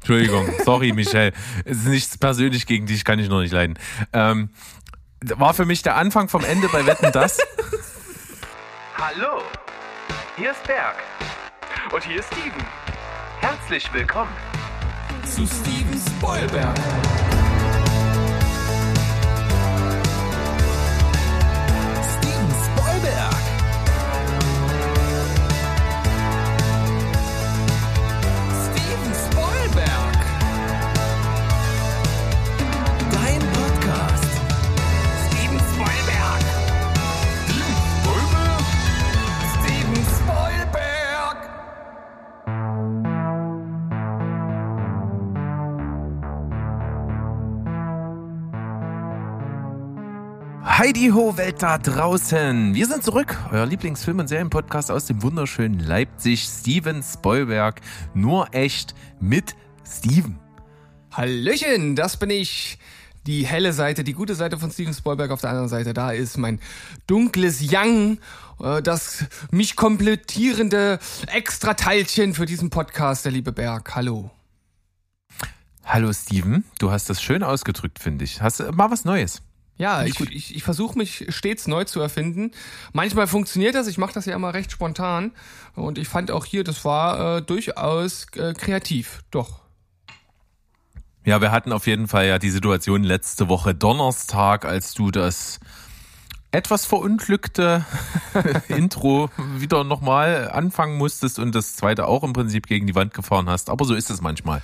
Entschuldigung, sorry, Michelle. Es ist nichts persönlich gegen dich, kann ich noch nicht leiden. Ähm, war für mich der Anfang vom Ende bei Wetten das. Hallo, hier ist Berg. Und hier ist Steven. Herzlich willkommen zu Steven Spoilberg. Heidi Ho, Welt da draußen. Wir sind zurück. Euer Lieblingsfilm- und Serienpodcast aus dem wunderschönen Leipzig. Steven Spoilberg. Nur echt mit Steven. Hallöchen, das bin ich. Die helle Seite, die gute Seite von Steven Spielberg. Auf der anderen Seite, da ist mein dunkles Yang, äh, das mich komplettierende Extra-Teilchen für diesen Podcast, der liebe Berg. Hallo. Hallo Steven. Du hast das schön ausgedrückt, finde ich. Hast du mal was Neues? Ja, ich, ich, ich versuche mich stets neu zu erfinden. Manchmal funktioniert das, ich mache das ja immer recht spontan. Und ich fand auch hier, das war äh, durchaus äh, kreativ. Doch. Ja, wir hatten auf jeden Fall ja die Situation letzte Woche Donnerstag, als du das etwas verunglückte Intro wieder nochmal anfangen musstest und das zweite auch im Prinzip gegen die Wand gefahren hast. Aber so ist es manchmal.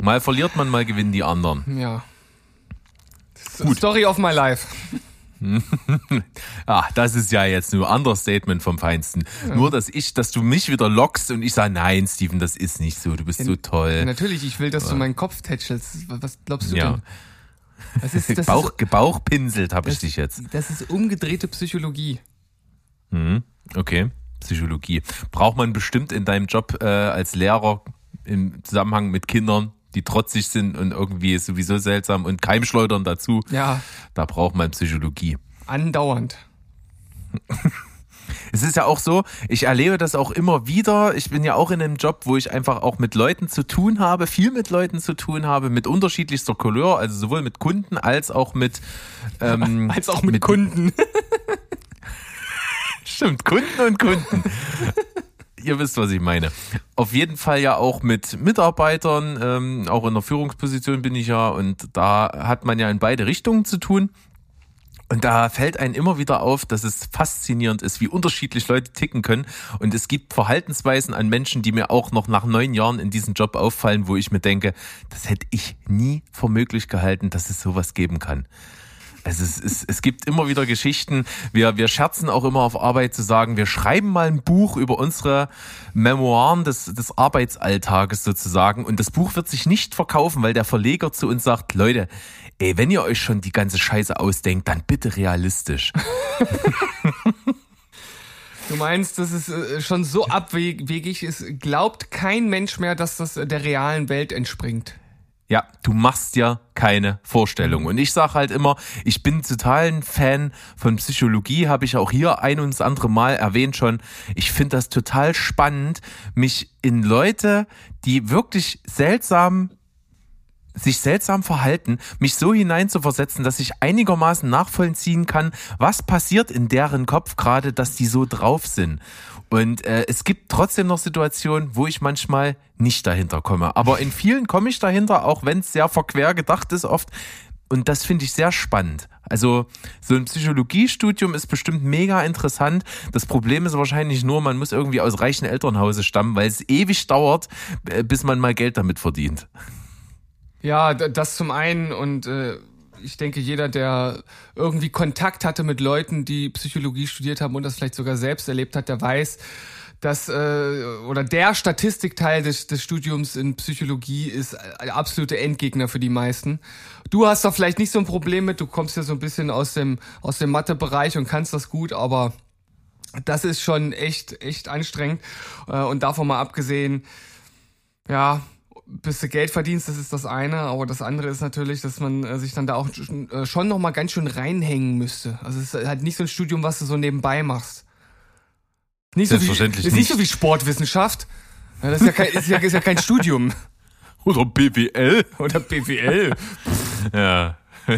Mal verliert man, mal gewinnen die anderen. Ja. Gut. Story of my life. ah, das ist ja jetzt nur Understatement vom Feinsten. Ja. Nur, dass ich, dass du mich wieder lockst und ich sage, nein, Steven, das ist nicht so, du bist ja, so toll. Natürlich, ich will, dass ja. du meinen Kopf tätschelst. Was glaubst du denn? Das ist, das Bauch, ist, Bauchpinselt habe ich dich jetzt. Das ist umgedrehte Psychologie. Mhm, okay, Psychologie. Braucht man bestimmt in deinem Job äh, als Lehrer im Zusammenhang mit Kindern die trotzig sind und irgendwie sowieso seltsam und Keimschleudern dazu. Ja. Da braucht man Psychologie. Andauernd. Es ist ja auch so, ich erlebe das auch immer wieder. Ich bin ja auch in einem Job, wo ich einfach auch mit Leuten zu tun habe, viel mit Leuten zu tun habe, mit unterschiedlichster Couleur, also sowohl mit Kunden als auch mit ähm, als auch mit, mit Kunden. Stimmt, Kunden und Kunden ihr wisst, was ich meine. Auf jeden Fall ja auch mit Mitarbeitern, ähm, auch in der Führungsposition bin ich ja und da hat man ja in beide Richtungen zu tun. Und da fällt einem immer wieder auf, dass es faszinierend ist, wie unterschiedlich Leute ticken können. Und es gibt Verhaltensweisen an Menschen, die mir auch noch nach neun Jahren in diesem Job auffallen, wo ich mir denke, das hätte ich nie für möglich gehalten, dass es sowas geben kann. Also es, es, es gibt immer wieder Geschichten. Wir, wir scherzen auch immer auf Arbeit zu sagen, wir schreiben mal ein Buch über unsere Memoiren des, des Arbeitsalltages sozusagen. Und das Buch wird sich nicht verkaufen, weil der Verleger zu uns sagt, Leute, ey, wenn ihr euch schon die ganze Scheiße ausdenkt, dann bitte realistisch. Du meinst, dass es äh, schon so abwegig ist, glaubt kein Mensch mehr, dass das der realen Welt entspringt. Ja, du machst ja keine Vorstellung. Und ich sage halt immer, ich bin total ein Fan von Psychologie, habe ich auch hier ein und das andere Mal erwähnt schon. Ich finde das total spannend, mich in Leute, die wirklich seltsam sich seltsam verhalten, mich so hineinzuversetzen, dass ich einigermaßen nachvollziehen kann, was passiert in deren Kopf gerade, dass die so drauf sind. Und äh, es gibt trotzdem noch Situationen, wo ich manchmal nicht dahinter komme. Aber in vielen komme ich dahinter, auch wenn es sehr verquer gedacht ist oft. Und das finde ich sehr spannend. Also so ein Psychologiestudium ist bestimmt mega interessant. Das Problem ist wahrscheinlich nur, man muss irgendwie aus reichen Elternhause stammen, weil es ewig dauert, äh, bis man mal Geld damit verdient. Ja, das zum einen und äh, ich denke, jeder, der irgendwie Kontakt hatte mit Leuten, die Psychologie studiert haben und das vielleicht sogar selbst erlebt hat, der weiß, dass äh, oder der Statistikteil des, des Studiums in Psychologie ist ein absoluter Endgegner für die meisten. Du hast doch vielleicht nicht so ein Problem mit, du kommst ja so ein bisschen aus dem aus dem Mathebereich und kannst das gut, aber das ist schon echt echt anstrengend äh, und davon mal abgesehen, ja, bis du Geld verdienst, das ist das eine, aber das andere ist natürlich, dass man äh, sich dann da auch äh, schon noch mal ganz schön reinhängen müsste. Also es ist halt nicht so ein Studium, was du so nebenbei machst. Nicht so wie, ist nicht so wie Sportwissenschaft. Ja, das ist ja kein, ist ja, ist ja kein Studium. Oder BWL. Oder BWL. Ja.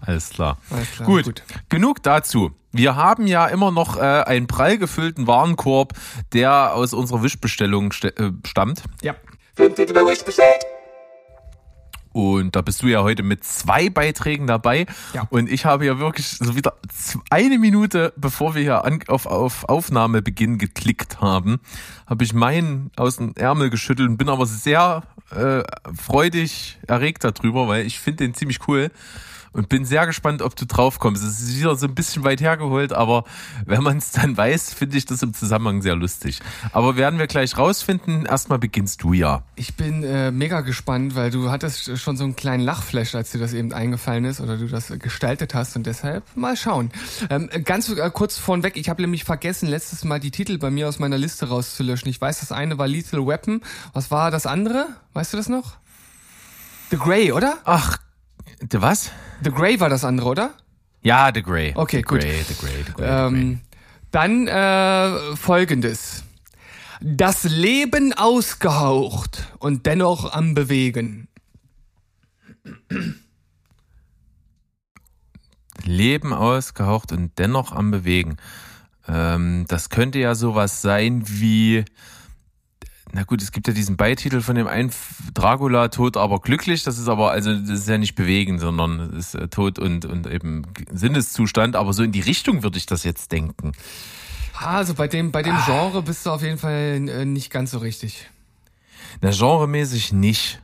Alles klar. Alles klar, gut. gut. genug dazu. Wir haben ja immer noch äh, einen prall gefüllten Warenkorb, der aus unserer Wischbestellung ste äh, stammt. ja. Und da bist du ja heute mit zwei Beiträgen dabei. Ja. Und ich habe ja wirklich so wieder eine Minute, bevor wir hier an, auf, auf Aufnahmebeginn geklickt haben, habe ich meinen aus dem Ärmel geschüttelt und bin aber sehr äh, freudig erregt darüber, weil ich finde den ziemlich cool und bin sehr gespannt, ob du drauf kommst. Es ist wieder so ein bisschen weit hergeholt, aber wenn man es dann weiß, finde ich das im Zusammenhang sehr lustig. Aber werden wir gleich rausfinden. Erstmal beginnst du ja. Ich bin äh, mega gespannt, weil du hattest schon so einen kleinen Lachflash, als dir das eben eingefallen ist oder du das gestaltet hast und deshalb mal schauen. Ähm, ganz äh, kurz vornweg, ich habe nämlich vergessen, letztes Mal die Titel bei mir aus meiner Liste rauszulöschen. Ich weiß, das eine war Lethal Weapon. Was war das andere? Weißt du das noch? The Grey, oder? Ach, der was? The Grey war das andere, oder? Ja, The Grey. Okay, the gut. Grey, the Grey, the Grey, the Grey. Ähm, dann äh, folgendes. Das Leben ausgehaucht und dennoch am Bewegen. Leben ausgehaucht und dennoch am Bewegen. Ähm, das könnte ja sowas sein wie. Na gut, es gibt ja diesen Beititel von dem einen Dracula, tot aber glücklich. Das ist aber, also, das ist ja nicht bewegen, sondern es ist äh, tot und, und eben Sinneszustand. Aber so in die Richtung würde ich das jetzt denken. Ah, Also bei dem, bei dem Genre bist du auf jeden Fall äh, nicht ganz so richtig. Na, genremäßig nicht.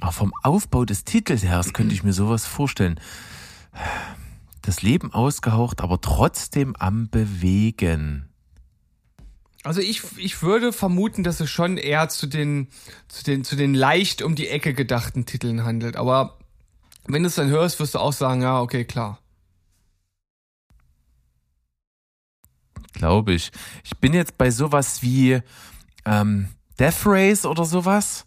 Aber vom Aufbau des Titels her könnte ich mir sowas vorstellen. Das Leben ausgehaucht, aber trotzdem am Bewegen. Also ich, ich würde vermuten, dass es schon eher zu den, zu den, zu den leicht um die Ecke gedachten Titeln handelt. Aber wenn du es dann hörst, wirst du auch sagen, ja, okay, klar. glaube ich. Ich bin jetzt bei sowas wie ähm, Death Race oder sowas.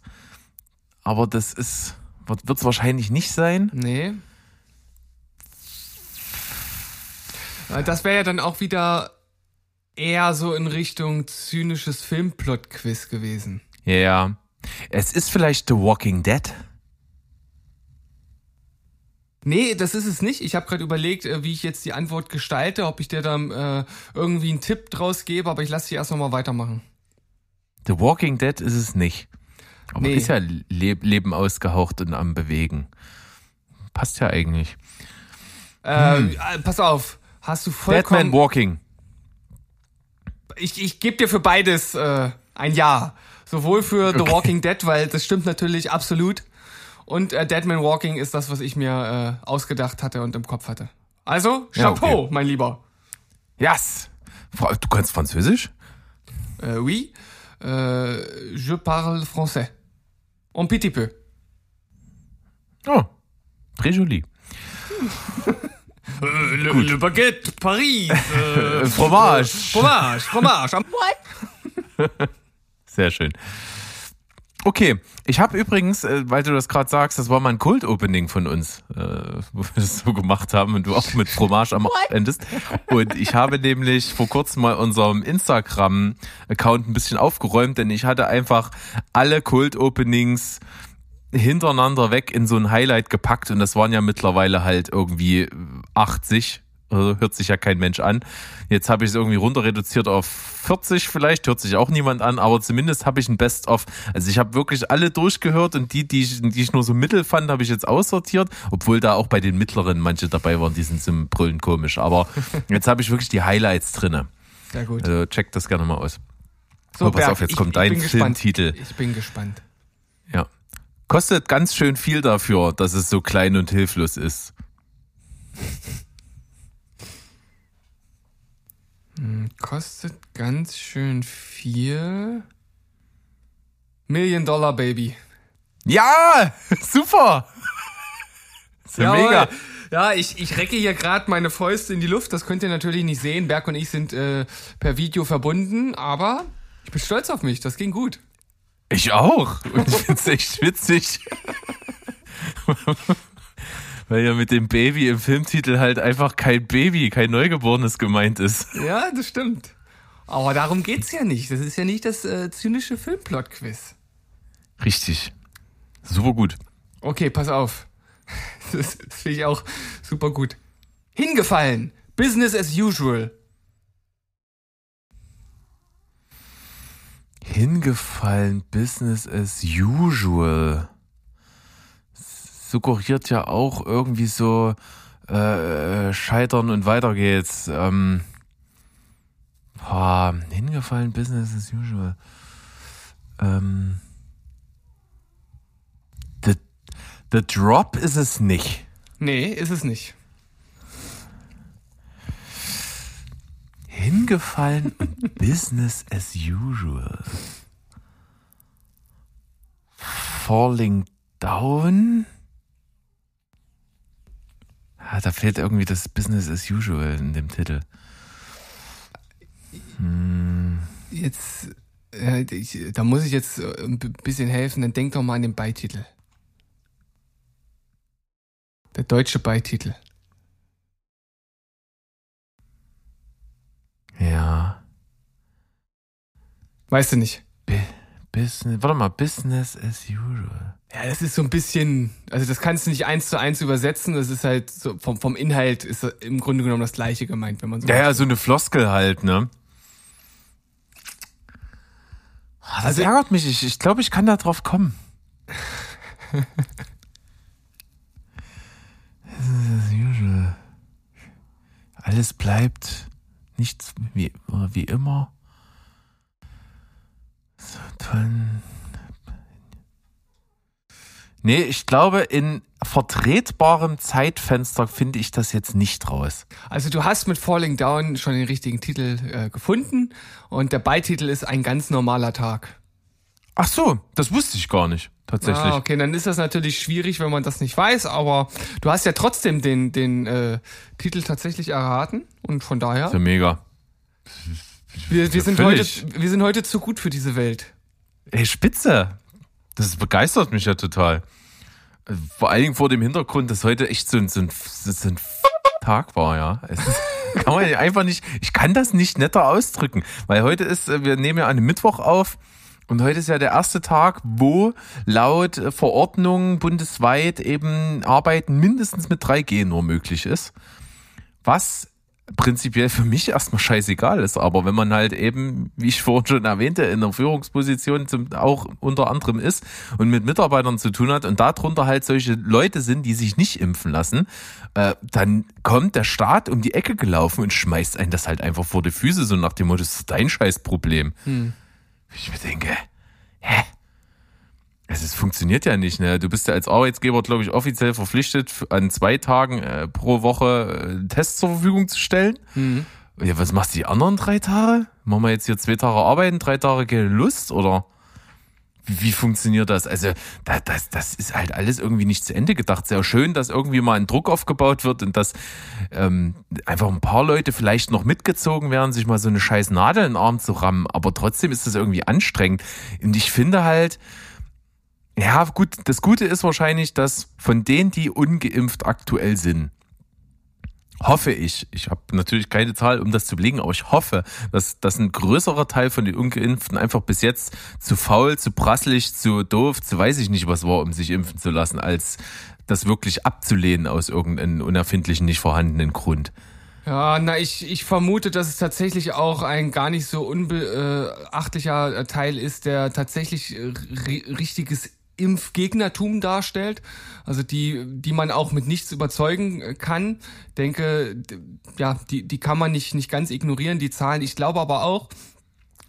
Aber das ist, wird es wahrscheinlich nicht sein. Nee. Äh, Das wäre ja dann auch wieder eher so in Richtung zynisches Filmplot-Quiz gewesen. Ja, ja. Es ist vielleicht The Walking Dead. Nee, das ist es nicht. Ich habe gerade überlegt, äh, wie ich jetzt die Antwort gestalte, ob ich dir dann äh, irgendwie einen Tipp draus gebe, aber ich lasse dich erst noch mal weitermachen. The Walking Dead ist es nicht. Aber Nee. ist ja Le Leben ausgehaucht und am Bewegen. Passt ja eigentlich. Äh, äh, pass auf, hast du vollkommen... Deadman Walking. Ich ich gebe dir für beides äh, ein Ja. Sowohl für The Walking Dead, weil das stimmt natürlich absolut. Und äh, Dead Man Walking ist das, was ich mir äh, ausgedacht hatte und im Kopf hatte. Also, Ja, Chapeau, okay. mein Lieber. Yes. Du kannst Französisch? Äh, oui, äh, je parle français. Un petit peu. Oh. Très joli. Äh, le, le Baguette, Paris. Äh, Fromage. Fromage, Fromage. am- Sehr schön. Okay, ich habe übrigens, äh, weil du das gerade sagst, das war mal ein Kult-Opening von uns, äh, wo wir das so gemacht haben und du auch mit Fromage am endest. Und ich habe nämlich vor kurzem mal unserem Instagram-Account ein bisschen aufgeräumt, denn ich hatte einfach alle Kult-Openings hintereinander weg in so ein Highlight gepackt und das waren ja mittlerweile halt irgendwie 80. Also hört sich ja kein Mensch an. Jetzt habe ich es irgendwie runter reduziert auf 40 vielleicht, hört sich auch niemand an, aber zumindest habe ich ein Best-of. Also ich habe wirklich alle durchgehört und die, die ich, die ich nur so mittel fand, habe ich jetzt aussortiert, obwohl da auch bei den mittleren manche dabei waren, die sind zum Brüllen komisch. Aber jetzt habe ich wirklich die Highlights drinne. Sehr gut. Also check das gerne mal aus. So, oh, pass Berg, auf, jetzt ich- kommt ich dein bin gespannt. Filmtitel. Ich bin gespannt. Ja. Kostet ganz schön viel dafür, dass es so klein und hilflos ist. Kostet ganz schön viel. Million Dollar Baby. Ja, super. Ist ja Jawohl. mega. Ja, ich, ich recke hier gerade meine Fäuste in die Luft. Das könnt ihr natürlich nicht sehen. Berg und ich sind äh, per Video verbunden, aber ich bin stolz auf mich. Das ging gut. Ich auch. Und ich find's echt witzig. Weil ja mit dem Baby im Filmtitel halt einfach kein Baby, kein Neugeborenes gemeint ist. Ja, das stimmt. Aber darum geht's ja nicht. Das ist ja nicht das äh, zynische Filmplot-Quiz. Richtig. Super gut. Okay, pass auf. Das, das finde ich auch super gut. Hingefallen. Business as usual. Hingefallen, Business as usual. Suggeriert ja auch irgendwie so äh, Scheitern und weiter geht's. Ähm, boah, hingefallen, Business as usual. Ähm, the, the Drop ist es nicht. Nee, ist es nicht. Hingefallen und Business as usual. Falling down? Ja, da fehlt irgendwie das Business as usual in dem Titel. Jetzt, äh, ich, da muss ich jetzt äh, ein bisschen helfen. Dann denk doch mal an den Beititel. Der deutsche Beititel. Ja. Weißt du nicht? Bu- Business, warte mal, Business as usual. Ja, das ist so ein bisschen, also das kannst du nicht eins zu eins übersetzen. Das ist halt so vom, vom Inhalt ist im Grunde genommen das Gleiche gemeint, wenn man so. Ja, ja, so eine Floskel halt, ne? Ah, Das Also- ärgert mich. Ich, ich glaube, ich kann da drauf kommen. Business as usual. Alles bleibt nichts wie, wie immer. So. Nee, ich glaube, in vertretbarem Zeitfenster finde ich das jetzt nicht raus. Also du hast mit Falling Down schon den richtigen Titel äh, gefunden und der Beititel ist ein ganz normaler Tag. Ach so, das wusste ich gar nicht, tatsächlich. Ah, okay, dann ist das natürlich schwierig, wenn man das nicht weiß, aber du hast ja trotzdem den, den äh, Titel tatsächlich erraten und von daher, Ist ja mega. wir, wir, sind heute, wir sind heute zu gut für diese Welt. Ey, spitze. Das begeistert mich ja total. Vor allen Dingen vor dem Hintergrund, dass heute echt so ein, so ein, so ein Tag war, ja. Es ist, kann man einfach nicht, ich kann das nicht netter ausdrücken, weil heute ist, äh, wir nehmen ja an einem Mittwoch auf und heute ist ja der erste Tag, wo laut Verordnung bundesweit eben Arbeiten mindestens mit 3G nur möglich ist. Was prinzipiell für mich erstmal scheißegal ist, aber wenn man halt eben, wie ich vorhin schon erwähnte, in der Führungsposition zum, auch unter anderem ist und mit Mitarbeitern zu tun hat und darunter halt solche Leute sind, die sich nicht impfen lassen, äh, dann kommt der Staat um die Ecke gelaufen und schmeißt einen das halt einfach vor die Füße, so nach dem Motto, das ist dein Scheißproblem. Ich mir denke, hä? Also es funktioniert ja nicht, ne? Du bist ja als Arbeitsgeber, glaube ich, offiziell verpflichtet, an zwei Tagen äh, pro Woche äh, Tests zur Verfügung zu stellen. Ja, was machst du die anderen drei Tage? Machen wir jetzt hier zwei Tage arbeiten, drei Tage keine Lust oder wie, funktioniert das? Also da, das, das ist halt alles irgendwie nicht zu Ende gedacht. Sehr schön, dass irgendwie mal ein Druck aufgebaut wird und dass ähm, einfach ein paar Leute vielleicht noch mitgezogen werden, sich mal so eine scheiß Nadel in den Arm zu rammen. Aber trotzdem ist das irgendwie anstrengend. Und ich finde halt, ja, gut, das Gute ist wahrscheinlich, dass von denen, die ungeimpft aktuell sind, hoffe ich, ich habe natürlich keine Zahl, um das zu belegen, aber ich hoffe, dass, dass ein größerer Teil von den Ungeimpften einfach bis jetzt zu faul, zu prasselig, zu doof, zu weiß ich nicht was war, um sich impfen zu lassen, als das wirklich abzulehnen aus irgendeinem unerfindlichen, nicht vorhandenen Grund. Ja, na, ich, ich vermute, dass es tatsächlich auch ein gar nicht so unbeachtlicher äh, Teil ist, der tatsächlich äh, ri- richtiges Impfgegnertum darstellt, also die, die man auch mit nichts überzeugen äh, kann. Denke, ja, die, die kann man nicht, nicht ganz ignorieren, die Zahlen. Ich glaube aber auch,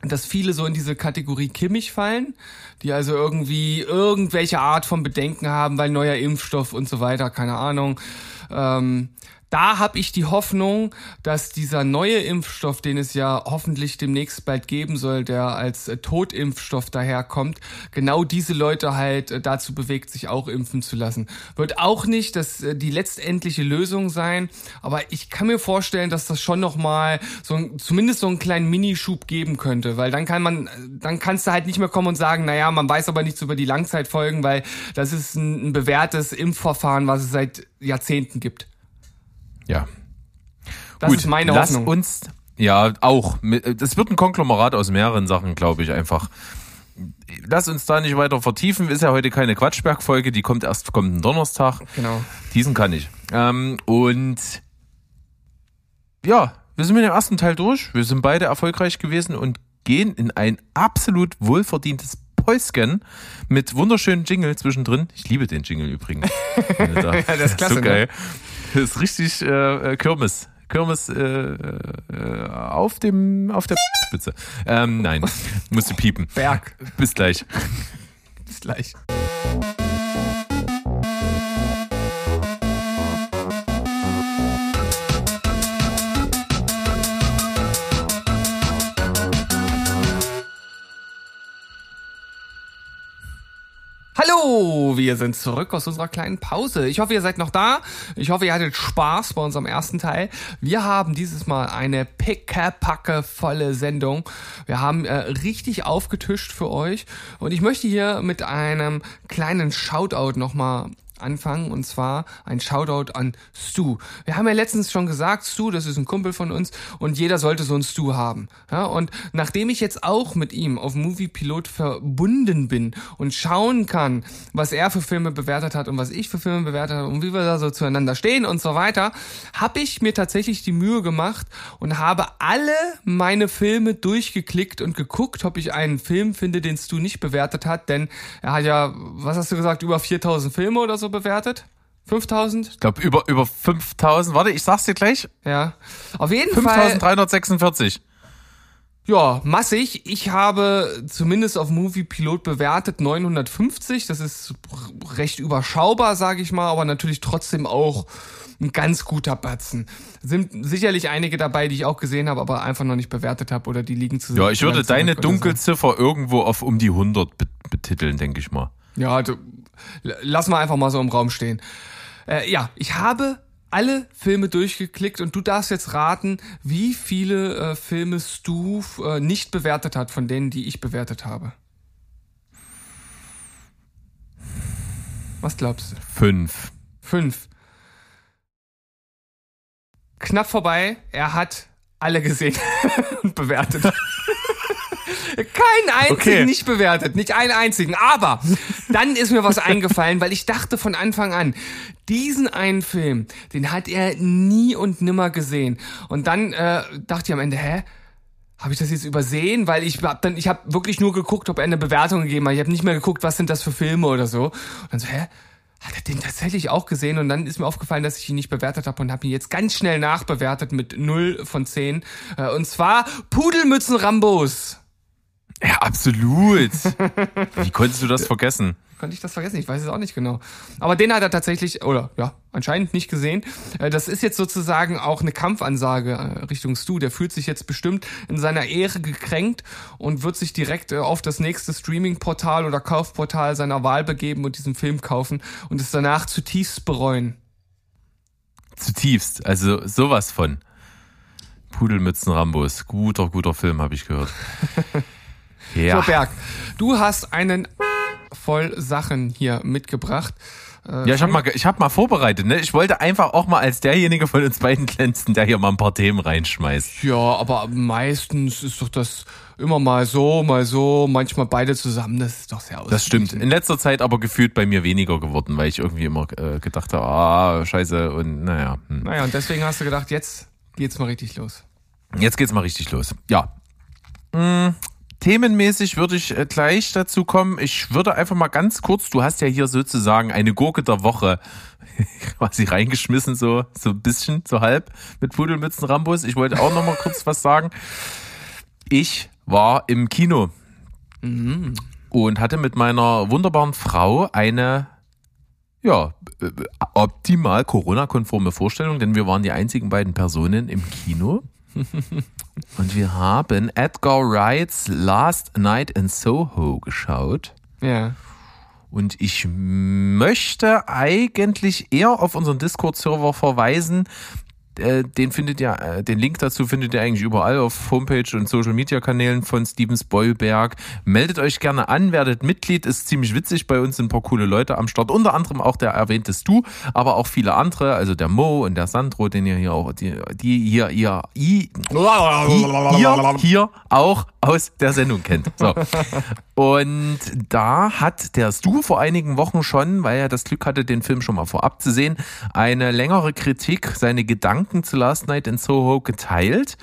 dass viele so in diese Kategorie kimmig fallen, die also irgendwie irgendwelche Art von Bedenken haben, weil neuer Impfstoff und so weiter, keine Ahnung. Ähm, da habe ich die Hoffnung, dass dieser neue Impfstoff, den es ja hoffentlich demnächst bald geben soll, der als äh, Totimpfstoff daherkommt, genau diese Leute halt äh, dazu bewegt, sich auch impfen zu lassen. Wird auch nicht das äh, die letztendliche Lösung sein, aber ich kann mir vorstellen, dass das schon noch mal so zumindest so einen kleinen Minischub geben könnte, weil dann kann man, dann kannst du halt nicht mehr kommen und sagen, naja, man weiß aber nichts über die Langzeitfolgen, weil das ist ein, ein bewährtes Impfverfahren, was es seit Jahrzehnten gibt. Ja. Das Gut, ist meine lass Hoffnung. uns, ja, auch. Das wird ein Konglomerat aus mehreren Sachen, glaube ich, einfach. lass uns da nicht weiter vertiefen. Ist ja heute keine Quatschberg-Folge, die kommt erst kommenden Donnerstag. Genau. Diesen kann ich. Ähm, und ja, wir sind mit dem ersten Teil durch. Wir sind beide erfolgreich gewesen und gehen in ein absolut wohlverdientes Päuschen mit wunderschönen Jingle zwischendrin. Ich liebe den Jingle übrigens. ja, das ist klasse, So ne? geil. Das ist richtig äh, äh, Kirmes. Kirmes äh, äh, auf dem auf der Spitze. Ähm, nein, musste piepen. Berg. Bis gleich. Bis gleich. Hallo, wir sind zurück aus unserer kleinen Pause. Ich hoffe, ihr seid noch da. Ich hoffe, ihr hattet Spaß bei unserem ersten Teil. Wir haben dieses Mal eine pickepacke volle Sendung. Wir haben äh, richtig aufgetischt für euch. Und ich möchte hier mit einem kleinen Shoutout nochmal anfangen und zwar ein Shoutout an Stu. Wir haben ja letztens schon gesagt, Stu, das ist ein Kumpel von uns und jeder sollte so einen Stu haben. Ja, und nachdem ich jetzt auch mit ihm auf Movie Pilot verbunden bin und schauen kann, was er für Filme bewertet hat und was ich für Filme bewertet habe und wie wir da so zueinander stehen und so weiter, habe ich mir tatsächlich die Mühe gemacht und habe alle meine Filme durchgeklickt und geguckt, ob ich einen Film finde, den Stu nicht bewertet hat, denn er hat ja, was hast du gesagt, über 4000 Filme oder so bewertet? 5000? Ich glaube über über 5000. Warte, ich sag's dir gleich. Ja. Auf jeden Fall. 5346. Ja, massig. Ich habe zumindest auf Movie Pilot bewertet 950. Das ist recht überschaubar, sage ich mal, aber natürlich trotzdem auch ein ganz guter Batzen. Sind sicherlich einige dabei, die ich auch gesehen habe, aber einfach noch nicht bewertet habe oder die liegen zu Ja, ich würde deine oder so. Dunkelziffer irgendwo auf um die 100 be- betiteln, denke ich mal. Ja, du, lass mal einfach mal so im Raum stehen. Äh, ja, ich habe alle Filme durchgeklickt und du darfst jetzt raten, wie viele äh, Filme Stu äh, nicht bewertet hat von denen, die ich bewertet habe. Was glaubst du? Fünf. Fünf. Knapp vorbei. Er hat alle gesehen und bewertet. Keinen einzigen Okay. nicht bewertet, nicht einen einzigen. Aber dann ist mir was eingefallen, weil ich dachte von Anfang an, diesen einen Film, den hat er nie und nimmer gesehen. Und dann äh, dachte ich am Ende, hä? Habe ich das jetzt übersehen? Weil ich hab dann, ich habe wirklich nur geguckt, ob er eine Bewertung gegeben hat. Ich habe nicht mehr geguckt, was sind das für Filme oder so. Und dann so, hä? Hat er den tatsächlich auch gesehen? Und dann ist mir aufgefallen, dass ich ihn nicht bewertet habe und habe ihn jetzt ganz schnell nachbewertet mit 0 von 10. Äh, Und zwar Pudelmützen Rambos. Ja, absolut. Wie konntest du das vergessen? Konnte ich das vergessen? Ich weiß es auch nicht genau. Aber den hat er tatsächlich, oder ja, anscheinend nicht gesehen. Äh, Das ist jetzt sozusagen auch eine Kampfansage äh, Richtung Stu. Der fühlt sich jetzt bestimmt in seiner Ehre gekränkt und wird sich direkt äh, auf das nächste Streaming-Portal oder Kaufportal seiner Wahl begeben und diesen Film kaufen und es danach zutiefst bereuen. Zutiefst. Also sowas von. Pudelmützen Rambos. Guter, guter Film, habe ich gehört. Ja. So, Berg, du hast einen voll Sachen hier mitgebracht. Äh, Ja, ich habe mal, ich hab mal vorbereitet. Ne? Ich wollte einfach auch mal als derjenige von uns beiden glänzen, der hier mal ein paar Themen reinschmeißt. Ja, aber meistens ist doch das immer mal so, mal so, manchmal beide zusammen. Das ist doch sehr aus. Das stimmt. In letzter Zeit aber gefühlt bei mir weniger geworden, weil ich irgendwie immer äh, gedacht habe, ah, scheiße und naja. Hm. Naja, und deswegen hast du gedacht, jetzt geht's mal richtig los. Jetzt geht's mal richtig los. Ja. Hm, themenmäßig würde ich äh, gleich dazu kommen. Ich würde einfach mal ganz kurz, du hast ja hier sozusagen eine Gurke der Woche quasi reingeschmissen, so, so ein bisschen, so halb mit Pudelmützen Rambus. Ich wollte auch noch mal kurz was sagen. Ich war im Kino und hatte mit meiner wunderbaren Frau eine ja, äh, optimal Corona-konforme Vorstellung, denn wir waren die einzigen beiden Personen im Kino. Und wir haben Edgar Wrights Last Night in Soho geschaut. Ja. Und ich möchte eigentlich eher auf unseren Discord-Server verweisen, Äh, den findet ihr, äh, den Link dazu findet ihr eigentlich überall auf Homepage und Social Media Kanälen von Steven Spoilberg. Meldet euch gerne an, werdet Mitglied, ist ziemlich witzig. Bei uns sind ein paar coole Leute am Start. Unter anderem auch der erwähnte Stu, aber auch viele andere, also der Mo und der Sandro, den ihr hier auch, die, die hier, ihr, i, ihr hier auch aus der Sendung kennt. So. Und da hat der Stu vor einigen Wochen schon, weil er das Glück hatte, den Film schon mal vorab zu sehen, eine längere Kritik, seine Gedanken zu Last Night in Soho geteilt.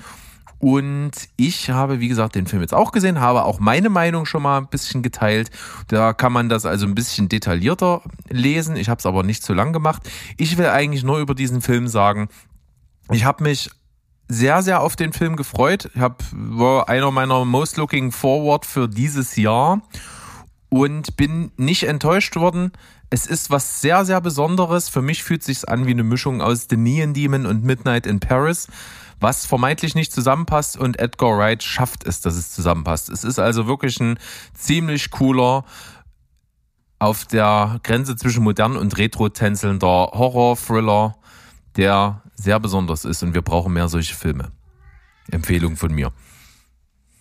Und ich habe, wie gesagt, den Film jetzt auch gesehen, habe auch meine Meinung schon mal ein bisschen geteilt. Da kann man das also ein bisschen detaillierter lesen. Ich habe es aber nicht zu lang gemacht. Ich will eigentlich nur über diesen Film sagen, ich habe mich sehr, sehr auf den Film gefreut. Ich hab, war einer meiner Most Looking Forward für dieses Jahr und bin nicht enttäuscht worden. Es ist was sehr, sehr Besonderes. Für mich fühlt sich's an wie eine Mischung aus The Neon Demon und Midnight in Paris, was vermeintlich nicht zusammenpasst und Edgar Wright schafft es, dass es zusammenpasst. Es ist also wirklich ein ziemlich cooler, auf der Grenze zwischen modern und retro tänzelnder Horror-Thriller, der sehr besonders ist und wir brauchen mehr solche Filme. Empfehlung von mir.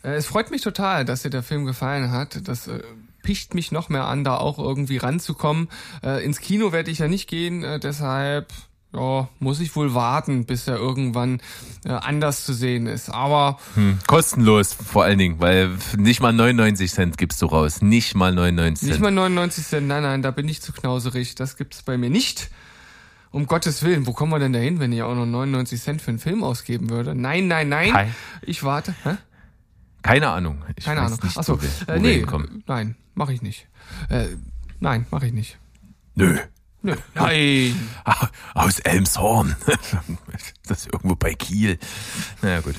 Äh, Es freut mich total, dass dir der Film gefallen hat. Das äh, picht mich noch mehr an, da auch irgendwie ranzukommen. Äh, ins Kino werde ich ja nicht gehen, äh, deshalb ja, muss ich wohl warten, bis er irgendwann äh, anders zu sehen ist. Aber Hm, kostenlos vor allen Dingen, weil nicht mal 99 Cent gibst du raus. Nicht mal 99 Cent. nicht mal 99 Cent, nein, nein, da bin ich zu knauserig. Das gibt's bei mir nicht. Um Gottes Willen, wo kommen wir denn dahin, wenn ich auch noch 99 Cent für einen Film ausgeben würde? Nein, nein, nein. Kein- Ich warte. Hä? Keine Ahnung. Ich Keine Ahnung. Nicht, Achso, wir, äh, nee, nein, mache ich nicht. Äh, nein, mache ich nicht. Nö. Nö. Nein. Aus Elmshorn. Das ist irgendwo bei Kiel. Naja, gut.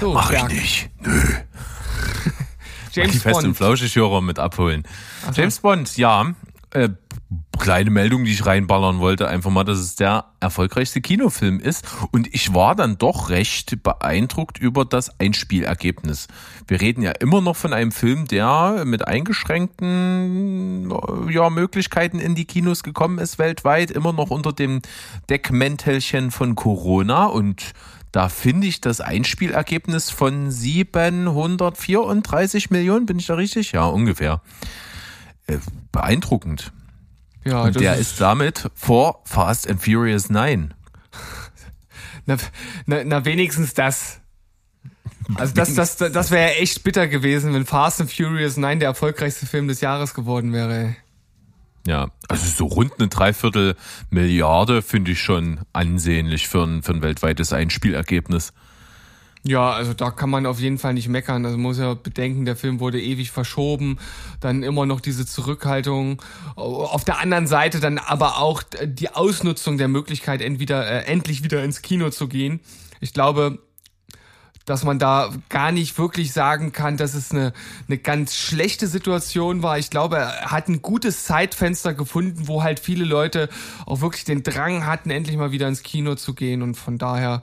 So, Mach ich Berg. nicht. Nö. James Fest und Bond. Flauschig-Hörer mit abholen. James Bond, ja. Äh, kleine Meldung, die ich reinballern wollte, einfach mal, dass es der erfolgreichste Kinofilm ist. Und ich war dann doch recht beeindruckt über das Einspielergebnis. Wir reden ja immer noch von einem Film, der mit eingeschränkten äh, ja, Möglichkeiten in die Kinos gekommen ist weltweit, immer noch unter dem Deckmäntelchen von Corona und da finde ich das Einspielergebnis von 734 Millionen, bin ich da richtig? Ja, ungefähr. Äh, beeindruckend. Ja, Und das der ist damit vor Fast and Furious 9. Na, na, na wenigstens das. Also das, das, das wäre ja echt bitter gewesen, wenn Fast and Furious 9 der erfolgreichste Film des Jahres geworden wäre. Ja, also so rund eine Dreiviertel Milliarde finde ich schon ansehnlich für ein, für ein weltweites Einspielergebnis. Ja, also da kann man auf jeden Fall nicht meckern. Also man muss ja bedenken, der Film wurde ewig verschoben, dann immer noch diese Zurückhaltung. Auf der anderen Seite dann aber auch die Ausnutzung der Möglichkeit, entweder äh, endlich wieder ins Kino zu gehen. Ich glaube, dass man da gar nicht wirklich sagen kann, dass es eine, eine ganz schlechte Situation war. Ich glaube, er hat ein gutes Zeitfenster gefunden, wo halt viele Leute auch wirklich den Drang hatten, endlich mal wieder ins Kino zu gehen. Und von daher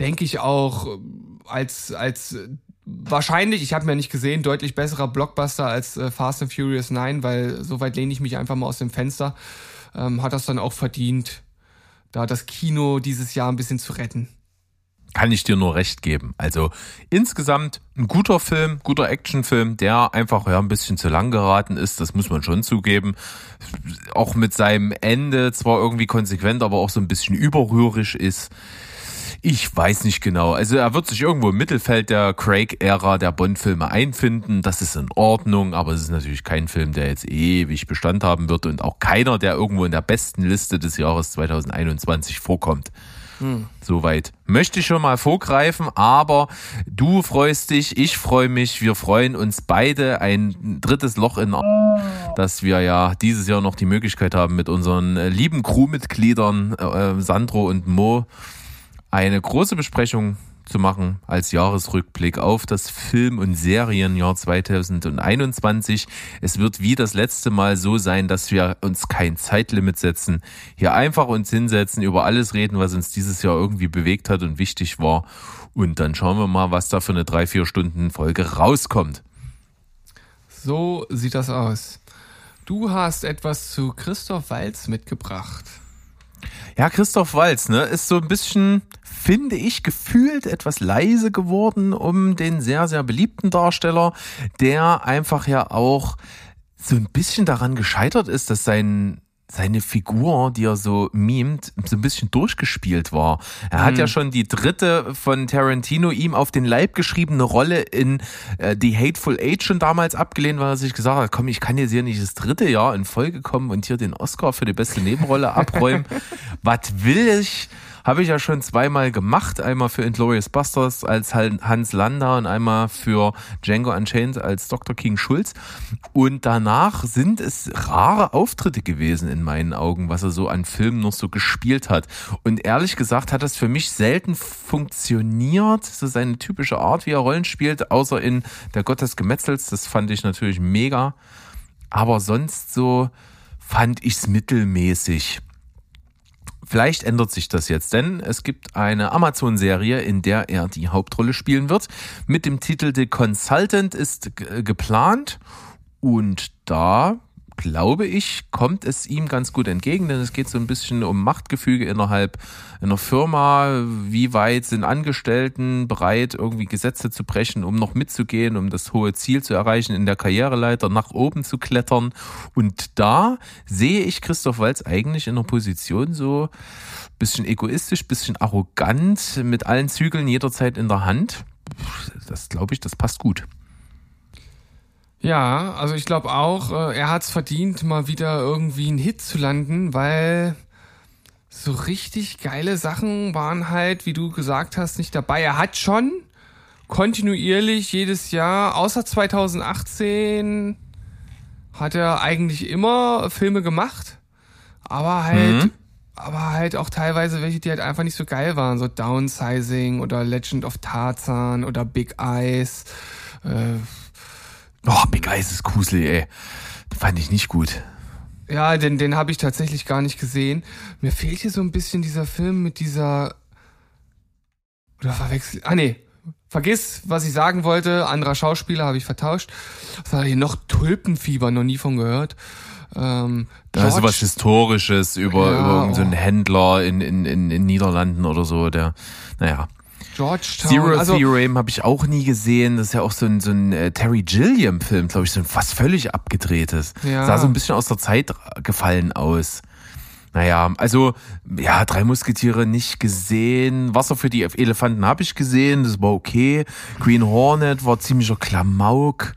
denke ich auch äh, als als äh, wahrscheinlich, ich habe mir nicht gesehen, deutlich besserer Blockbuster als äh, Fast and Furious 9, weil soweit lehne ich mich einfach mal aus dem Fenster, ähm, hat das dann auch verdient, da das Kino dieses Jahr ein bisschen zu retten. Kann ich dir nur recht geben. Also insgesamt ein guter Film, guter Actionfilm, der einfach ja ein bisschen zu lang geraten ist, das muss man schon zugeben. Auch mit seinem Ende zwar irgendwie konsequent, aber auch so ein bisschen überrührig ist. Ich weiß nicht genau. Also er wird sich irgendwo im Mittelfeld der Craig-Ära der Bond-Filme einfinden. Das ist in Ordnung, aber es ist natürlich kein Film, der jetzt ewig Bestand haben wird und auch keiner, der irgendwo in der besten Liste des Jahres 2021 vorkommt. Soweit möchte ich schon mal vorgreifen, aber du freust dich, ich freue mich, wir freuen uns beide ein drittes Loch in, dass wir ja dieses Jahr noch die Möglichkeit haben, mit unseren lieben Crewmitgliedern äh, Sandro und Mo eine große Besprechung zu machen als Jahresrückblick auf das Film- und Serienjahr 2021. Es wird wie das letzte Mal so sein, dass wir uns kein Zeitlimit setzen, hier einfach uns hinsetzen, über alles reden, was uns dieses Jahr irgendwie bewegt hat und wichtig war. Und dann schauen wir mal, was da für eine drei, vier Stunden Folge rauskommt. So sieht das aus. Du hast etwas zu Christoph Walz mitgebracht. Ja, Christoph Walz, ne, ist so ein bisschen, finde ich, gefühlt etwas leise geworden um den sehr, sehr beliebten Darsteller, der einfach ja auch so ein bisschen daran gescheitert ist, dass sein seine Figur, die er so mimt, so ein bisschen durchgespielt war. Er hat ja schon die dritte von Tarantino ihm auf den Leib geschriebene Rolle in äh, The Hateful Eight schon damals abgelehnt, weil er sich gesagt hat, komm, ich kann jetzt hier nicht das dritte Jahr in Folge kommen und hier den Oscar für die beste Nebenrolle abräumen. Was will ich? Habe ich ja schon zweimal gemacht. Einmal für Inglourious Busters als Hans Lander und einmal für Django Unchained als Dr. King Schulz. Und danach sind es rare Auftritte gewesen in meinen Augen, was er so an Filmen noch so gespielt hat. Und ehrlich gesagt hat das für mich selten funktioniert, so seine typische Art, wie er Rollen spielt, außer in Der Gott des Gemetzels. Das fand ich natürlich mega. Aber sonst so fand ich's mittelmäßig. Vielleicht ändert sich das jetzt, denn es gibt eine Amazon-Serie, in der er die Hauptrolle spielen wird. Mit dem Titel The Consultant ist geplant und da glaube ich, kommt es ihm ganz gut entgegen, denn es geht so ein bisschen um Machtgefüge innerhalb einer Firma. Wie weit sind Angestellten bereit, irgendwie Gesetze zu brechen, um noch mitzugehen, um das hohe Ziel zu erreichen, in der Karriereleiter nach oben zu klettern? Und da sehe ich Christoph Walz eigentlich in einer Position so bisschen egoistisch, bisschen arrogant, mit allen Zügeln jederzeit in der Hand. Das glaube ich, das passt gut. Ja, also ich glaube auch, äh, er hat es verdient, mal wieder irgendwie einen Hit zu landen, weil so richtig geile Sachen waren halt, wie du gesagt hast, nicht dabei. Er hat schon kontinuierlich jedes Jahr, außer 2018, hat er eigentlich immer Filme gemacht, aber halt, Mhm. aber halt auch teilweise welche, die halt einfach nicht so geil waren, so Downsizing oder Legend of Tarzan oder Big Eyes. Äh, Oh, Big Eyes ist gruselig, ey. Das fand ich nicht gut. Ja, den, den habe ich tatsächlich gar nicht gesehen. Mir fehlt hier so ein bisschen dieser Film mit dieser. Oder verwechsel. Ah, nee. Vergiss, was ich sagen wollte. Anderer Schauspieler habe ich vertauscht. Was war hier noch? Tulpenfieber, noch nie von gehört. Ähm, Da ist sowas Historisches über, Ja, über irgendeinen so einen oh. Händler in, in, in, in Niederlanden oder so, der, naja. Georgetown. Zero also, Theorem habe ich auch nie gesehen. Das ist ja auch so ein, so ein äh, Terry Gilliam-Film, glaube ich, so ein fast völlig abgedrehtes. Ja. Sah so ein bisschen aus der Zeit gefallen aus. Naja, also, ja, drei Musketiere nicht gesehen. Wasser für die Elefanten habe ich gesehen, das war okay. Green Hornet war ziemlicher Klamauk.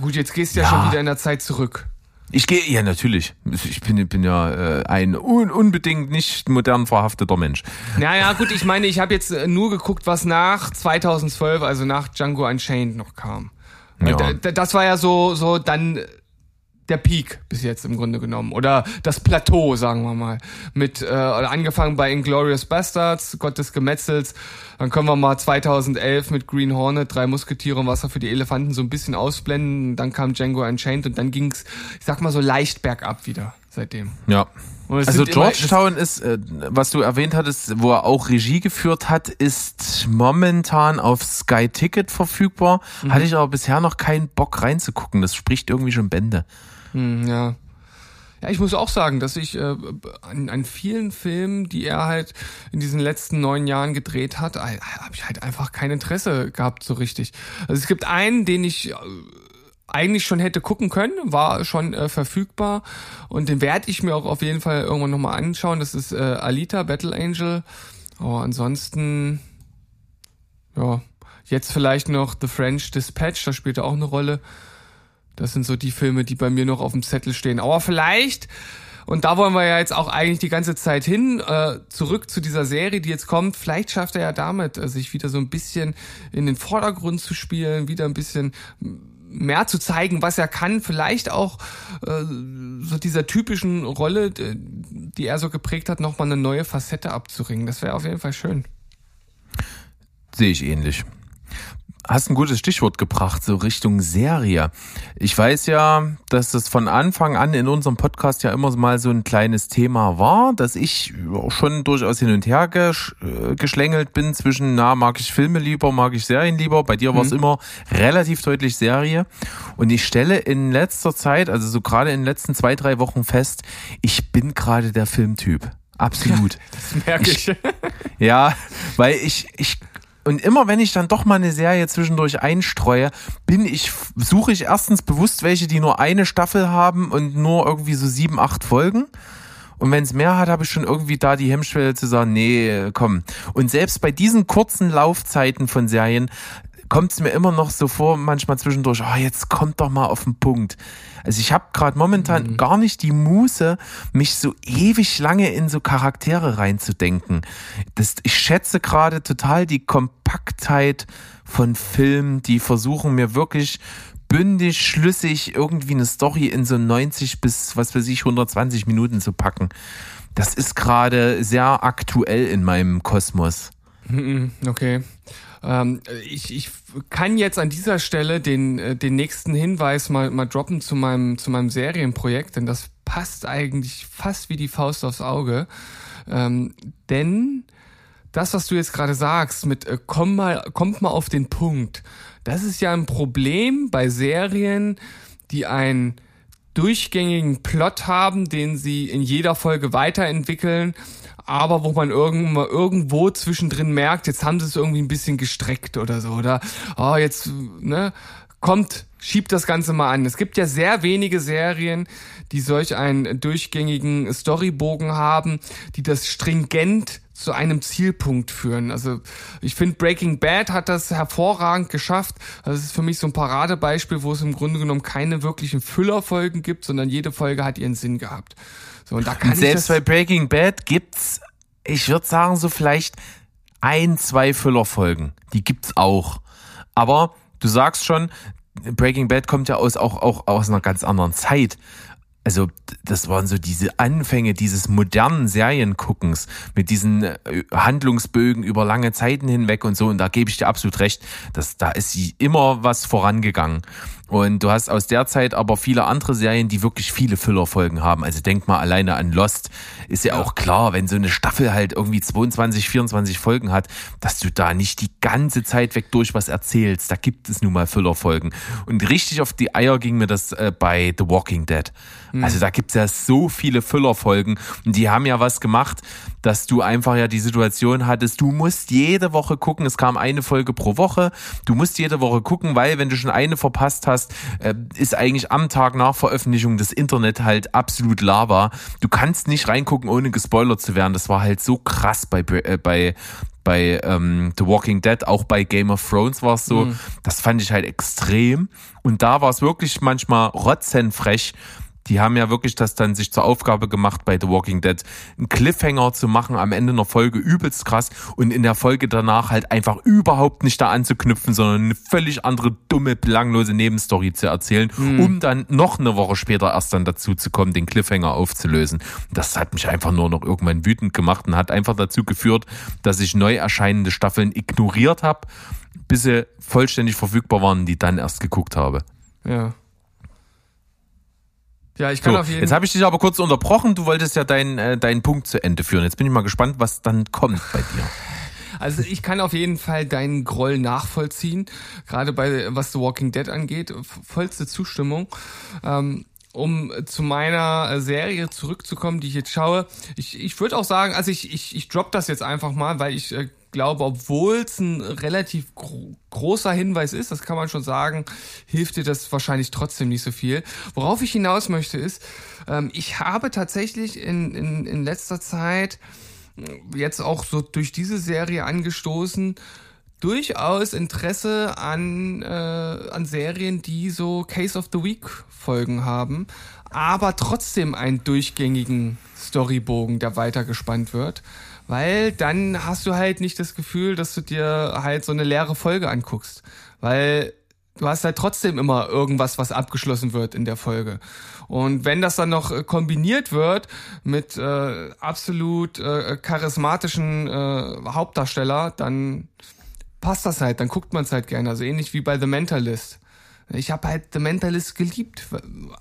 gut, jetzt gehst du ja, Ja. schon wieder in der Zeit zurück. Ich gehe, ja, natürlich. Ich bin, bin ja äh, ein un, unbedingt nicht modern verhafteter Mensch. Naja, gut, ich meine, ich habe jetzt äh, nur geguckt, was nach 2012, also nach Django Unchained noch kam. Ja. Das war ja so, so dann der Peak bis jetzt im Grunde genommen. Oder das Plateau, sagen wir mal. Mit, äh, angefangen bei Inglorious Bastards, Gott des Gemetzels. Dann können wir mal 2011 mit Green Hornet, drei Musketiere und Wasser für die Elefanten so ein bisschen ausblenden. Dann kam Django Unchained und dann ging's, ich sag mal so leicht bergab wieder seitdem. Ja. Also Georgetown ist, äh, was du erwähnt hattest, wo er auch Regie geführt hat, ist momentan auf Sky Ticket verfügbar. Mhm. Hatte ich aber bisher noch keinen Bock reinzugucken. Das spricht irgendwie schon Bände. Hm, ja. Ja, ich muss auch sagen, dass ich äh, an, an vielen Filmen, die er halt in diesen letzten neun Jahren gedreht hat, habe ich halt einfach kein Interesse gehabt so richtig. Also es gibt einen, den ich äh, eigentlich schon hätte gucken können, war schon äh, verfügbar und den werde ich mir auch auf jeden Fall irgendwann nochmal anschauen. Das ist äh, Alita, Battle Angel. Aber ansonsten, ja, jetzt vielleicht noch The French Dispatch, da spielt er auch eine Rolle. Das sind so die Filme, die bei mir noch auf dem Zettel stehen. Aber vielleicht, und da wollen wir ja jetzt auch eigentlich die ganze Zeit hin, äh, zurück zu dieser Serie, die jetzt kommt, vielleicht schafft er ja damit, äh, sich wieder so ein bisschen in den Vordergrund zu spielen, wieder ein bisschen mehr zu zeigen, was er kann, vielleicht auch äh, so dieser typischen Rolle, die er so geprägt hat, nochmal eine neue Facette abzuringen. Das wäre auf jeden Fall schön. Sehe ich ähnlich. Hast ein gutes Stichwort gebracht, so Richtung Serie. Ich weiß ja, dass das von Anfang an in unserem Podcast ja immer mal so ein kleines Thema war, dass ich schon durchaus hin und her gesch äh, geschlängelt bin zwischen, na, mag ich Filme lieber, mag ich Serien lieber. Bei dir war es immer relativ deutlich Serie. Und ich stelle in letzter Zeit, also so gerade in den letzten zwei, drei Wochen fest, ich bin gerade der Filmtyp. Absolut. Das merke ich. Ja, weil ich, ich, und immer wenn ich dann doch mal eine Serie zwischendurch einstreue, bin ich, suche ich erstens bewusst welche, die nur eine Staffel haben und nur irgendwie so sieben, acht Folgen. Und wenn es mehr hat, habe ich schon irgendwie da die Hemmschwelle zu sagen, nee, komm. Und selbst bei diesen kurzen Laufzeiten von Serien kommt es mir immer noch so vor, manchmal zwischendurch, oh, jetzt kommt doch mal auf den Punkt. Also ich habe gerade momentan Mhm. gar nicht die Muße, mich so ewig lange in so Charaktere reinzudenken. Das, ich schätze gerade total die Kompaktheit von Filmen, die versuchen mir wirklich bündig, schlüssig irgendwie eine Story in so 90 bis, was weiß ich, 120 Minuten zu packen. Das ist gerade sehr aktuell in meinem Kosmos. Okay. Ähm, ich, ich kann jetzt an dieser Stelle den, äh, den nächsten Hinweis mal, mal droppen zu meinem, zu meinem Serienprojekt, denn das passt eigentlich fast wie die Faust aufs Auge. Ähm, denn das, was du jetzt gerade sagst, mit äh, komm mal, kommt mal auf den Punkt, das ist ja ein Problem bei Serien, die einen durchgängigen Plot haben, den sie in jeder Folge weiterentwickeln, aber wo man irgendwo, zwischendrin merkt, jetzt haben sie es irgendwie ein bisschen gestreckt oder so, oder oh, jetzt, ne, kommt, schiebt das Ganze mal an. Es gibt ja sehr wenige Serien, die solch einen durchgängigen Storybogen haben, die das stringent zu einem Zielpunkt führen. Also ich finde, Breaking Bad hat das hervorragend geschafft. Das ist für mich so ein Paradebeispiel, wo es im Grunde genommen keine wirklichen Füllerfolgen gibt, sondern jede Folge hat ihren Sinn gehabt. So, und da kann Und ich selbst bei Breaking Bad gibt's, ich würde sagen, so vielleicht ein, zwei Füllerfolgen. Die gibt's auch. Aber du sagst schon, Breaking Bad kommt ja aus, auch, auch aus einer ganz anderen Zeit. Also, das waren so diese Anfänge dieses modernen Serienguckens mit diesen äh, Handlungsbögen über lange Zeiten hinweg und so. Und da gebe ich dir absolut recht, dass da ist sie immer was vorangegangen. Und du hast aus der Zeit aber viele andere Serien, die wirklich viele Füllerfolgen haben. Also denk mal alleine an Lost. Ist ja, auch klar, wenn so eine Staffel halt irgendwie 22, 24 Folgen hat, dass du da nicht die ganze Zeit weg durch was erzählst. Da gibt es nun mal Füllerfolgen. Und richtig auf die Eier ging mir das äh, bei The Walking Dead. Also da gibt's ja so viele Füllerfolgen. Und die haben ja was gemacht, dass du einfach ja die Situation hattest, du musst jede Woche gucken, es kam eine Folge pro Woche, du musst jede Woche gucken, weil wenn du schon eine verpasst hast, äh, ist eigentlich am Tag nach Veröffentlichung das Internet halt absolut Lava. Du kannst nicht reingucken, ohne gespoilert zu werden. Das war halt so krass bei, äh, bei bei ähm, The Walking Dead, auch bei Game of Thrones war es so. Das fand ich halt extrem. Und da war es wirklich manchmal rotzenfrech, die haben ja wirklich das dann sich zur Aufgabe gemacht bei The Walking Dead, einen Cliffhanger zu machen am Ende einer Folge übelst krass und in der Folge danach halt einfach überhaupt nicht da anzuknüpfen, sondern eine völlig andere, dumme, belanglose Nebenstory zu erzählen, um dann noch eine Woche später erst dann dazu zu kommen, den Cliffhanger aufzulösen. Das hat mich einfach nur noch irgendwann wütend gemacht und hat einfach dazu geführt, dass ich neu erscheinende Staffeln ignoriert habe, bis sie vollständig verfügbar waren, die dann erst geguckt habe. ja. Ja, ich kann So, auf jeden jetzt habe ich dich aber kurz unterbrochen. Du wolltest ja deinen äh, deinen Punkt zu Ende führen. Jetzt bin ich mal gespannt, was dann kommt bei dir. Also ich kann auf jeden Fall deinen Groll nachvollziehen, gerade bei was The Walking Dead angeht, vollste Zustimmung. Ähm, um zu meiner äh, Serie zurückzukommen, die ich jetzt schaue, ich, ich würde auch sagen, also ich, ich, ich drop das jetzt einfach mal, weil ich äh, glaube, obwohl es ein relativ gro großer Hinweis ist, das kann man schon sagen, hilft dir das wahrscheinlich trotzdem nicht so viel. Worauf ich hinaus möchte ist, ähm, ich habe tatsächlich in, in, in letzter Zeit jetzt auch so durch diese Serie angestoßen, durchaus Interesse an, äh, an Serien, die so Case of the Week Folgen haben, aber trotzdem einen durchgängigen Storybogen, der weitergespannt wird. Weil dann hast du halt nicht das Gefühl, dass du dir halt so eine leere Folge anguckst. Weil du hast halt trotzdem immer irgendwas, was abgeschlossen wird in der Folge. Und wenn das dann noch äh, kombiniert wird mit äh, absolut äh, charismatischen äh, Hauptdarsteller, dann passt das halt, dann guckt man es halt gerne. Also ähnlich wie bei The Mentalist. Ich habe halt The Mentalist geliebt.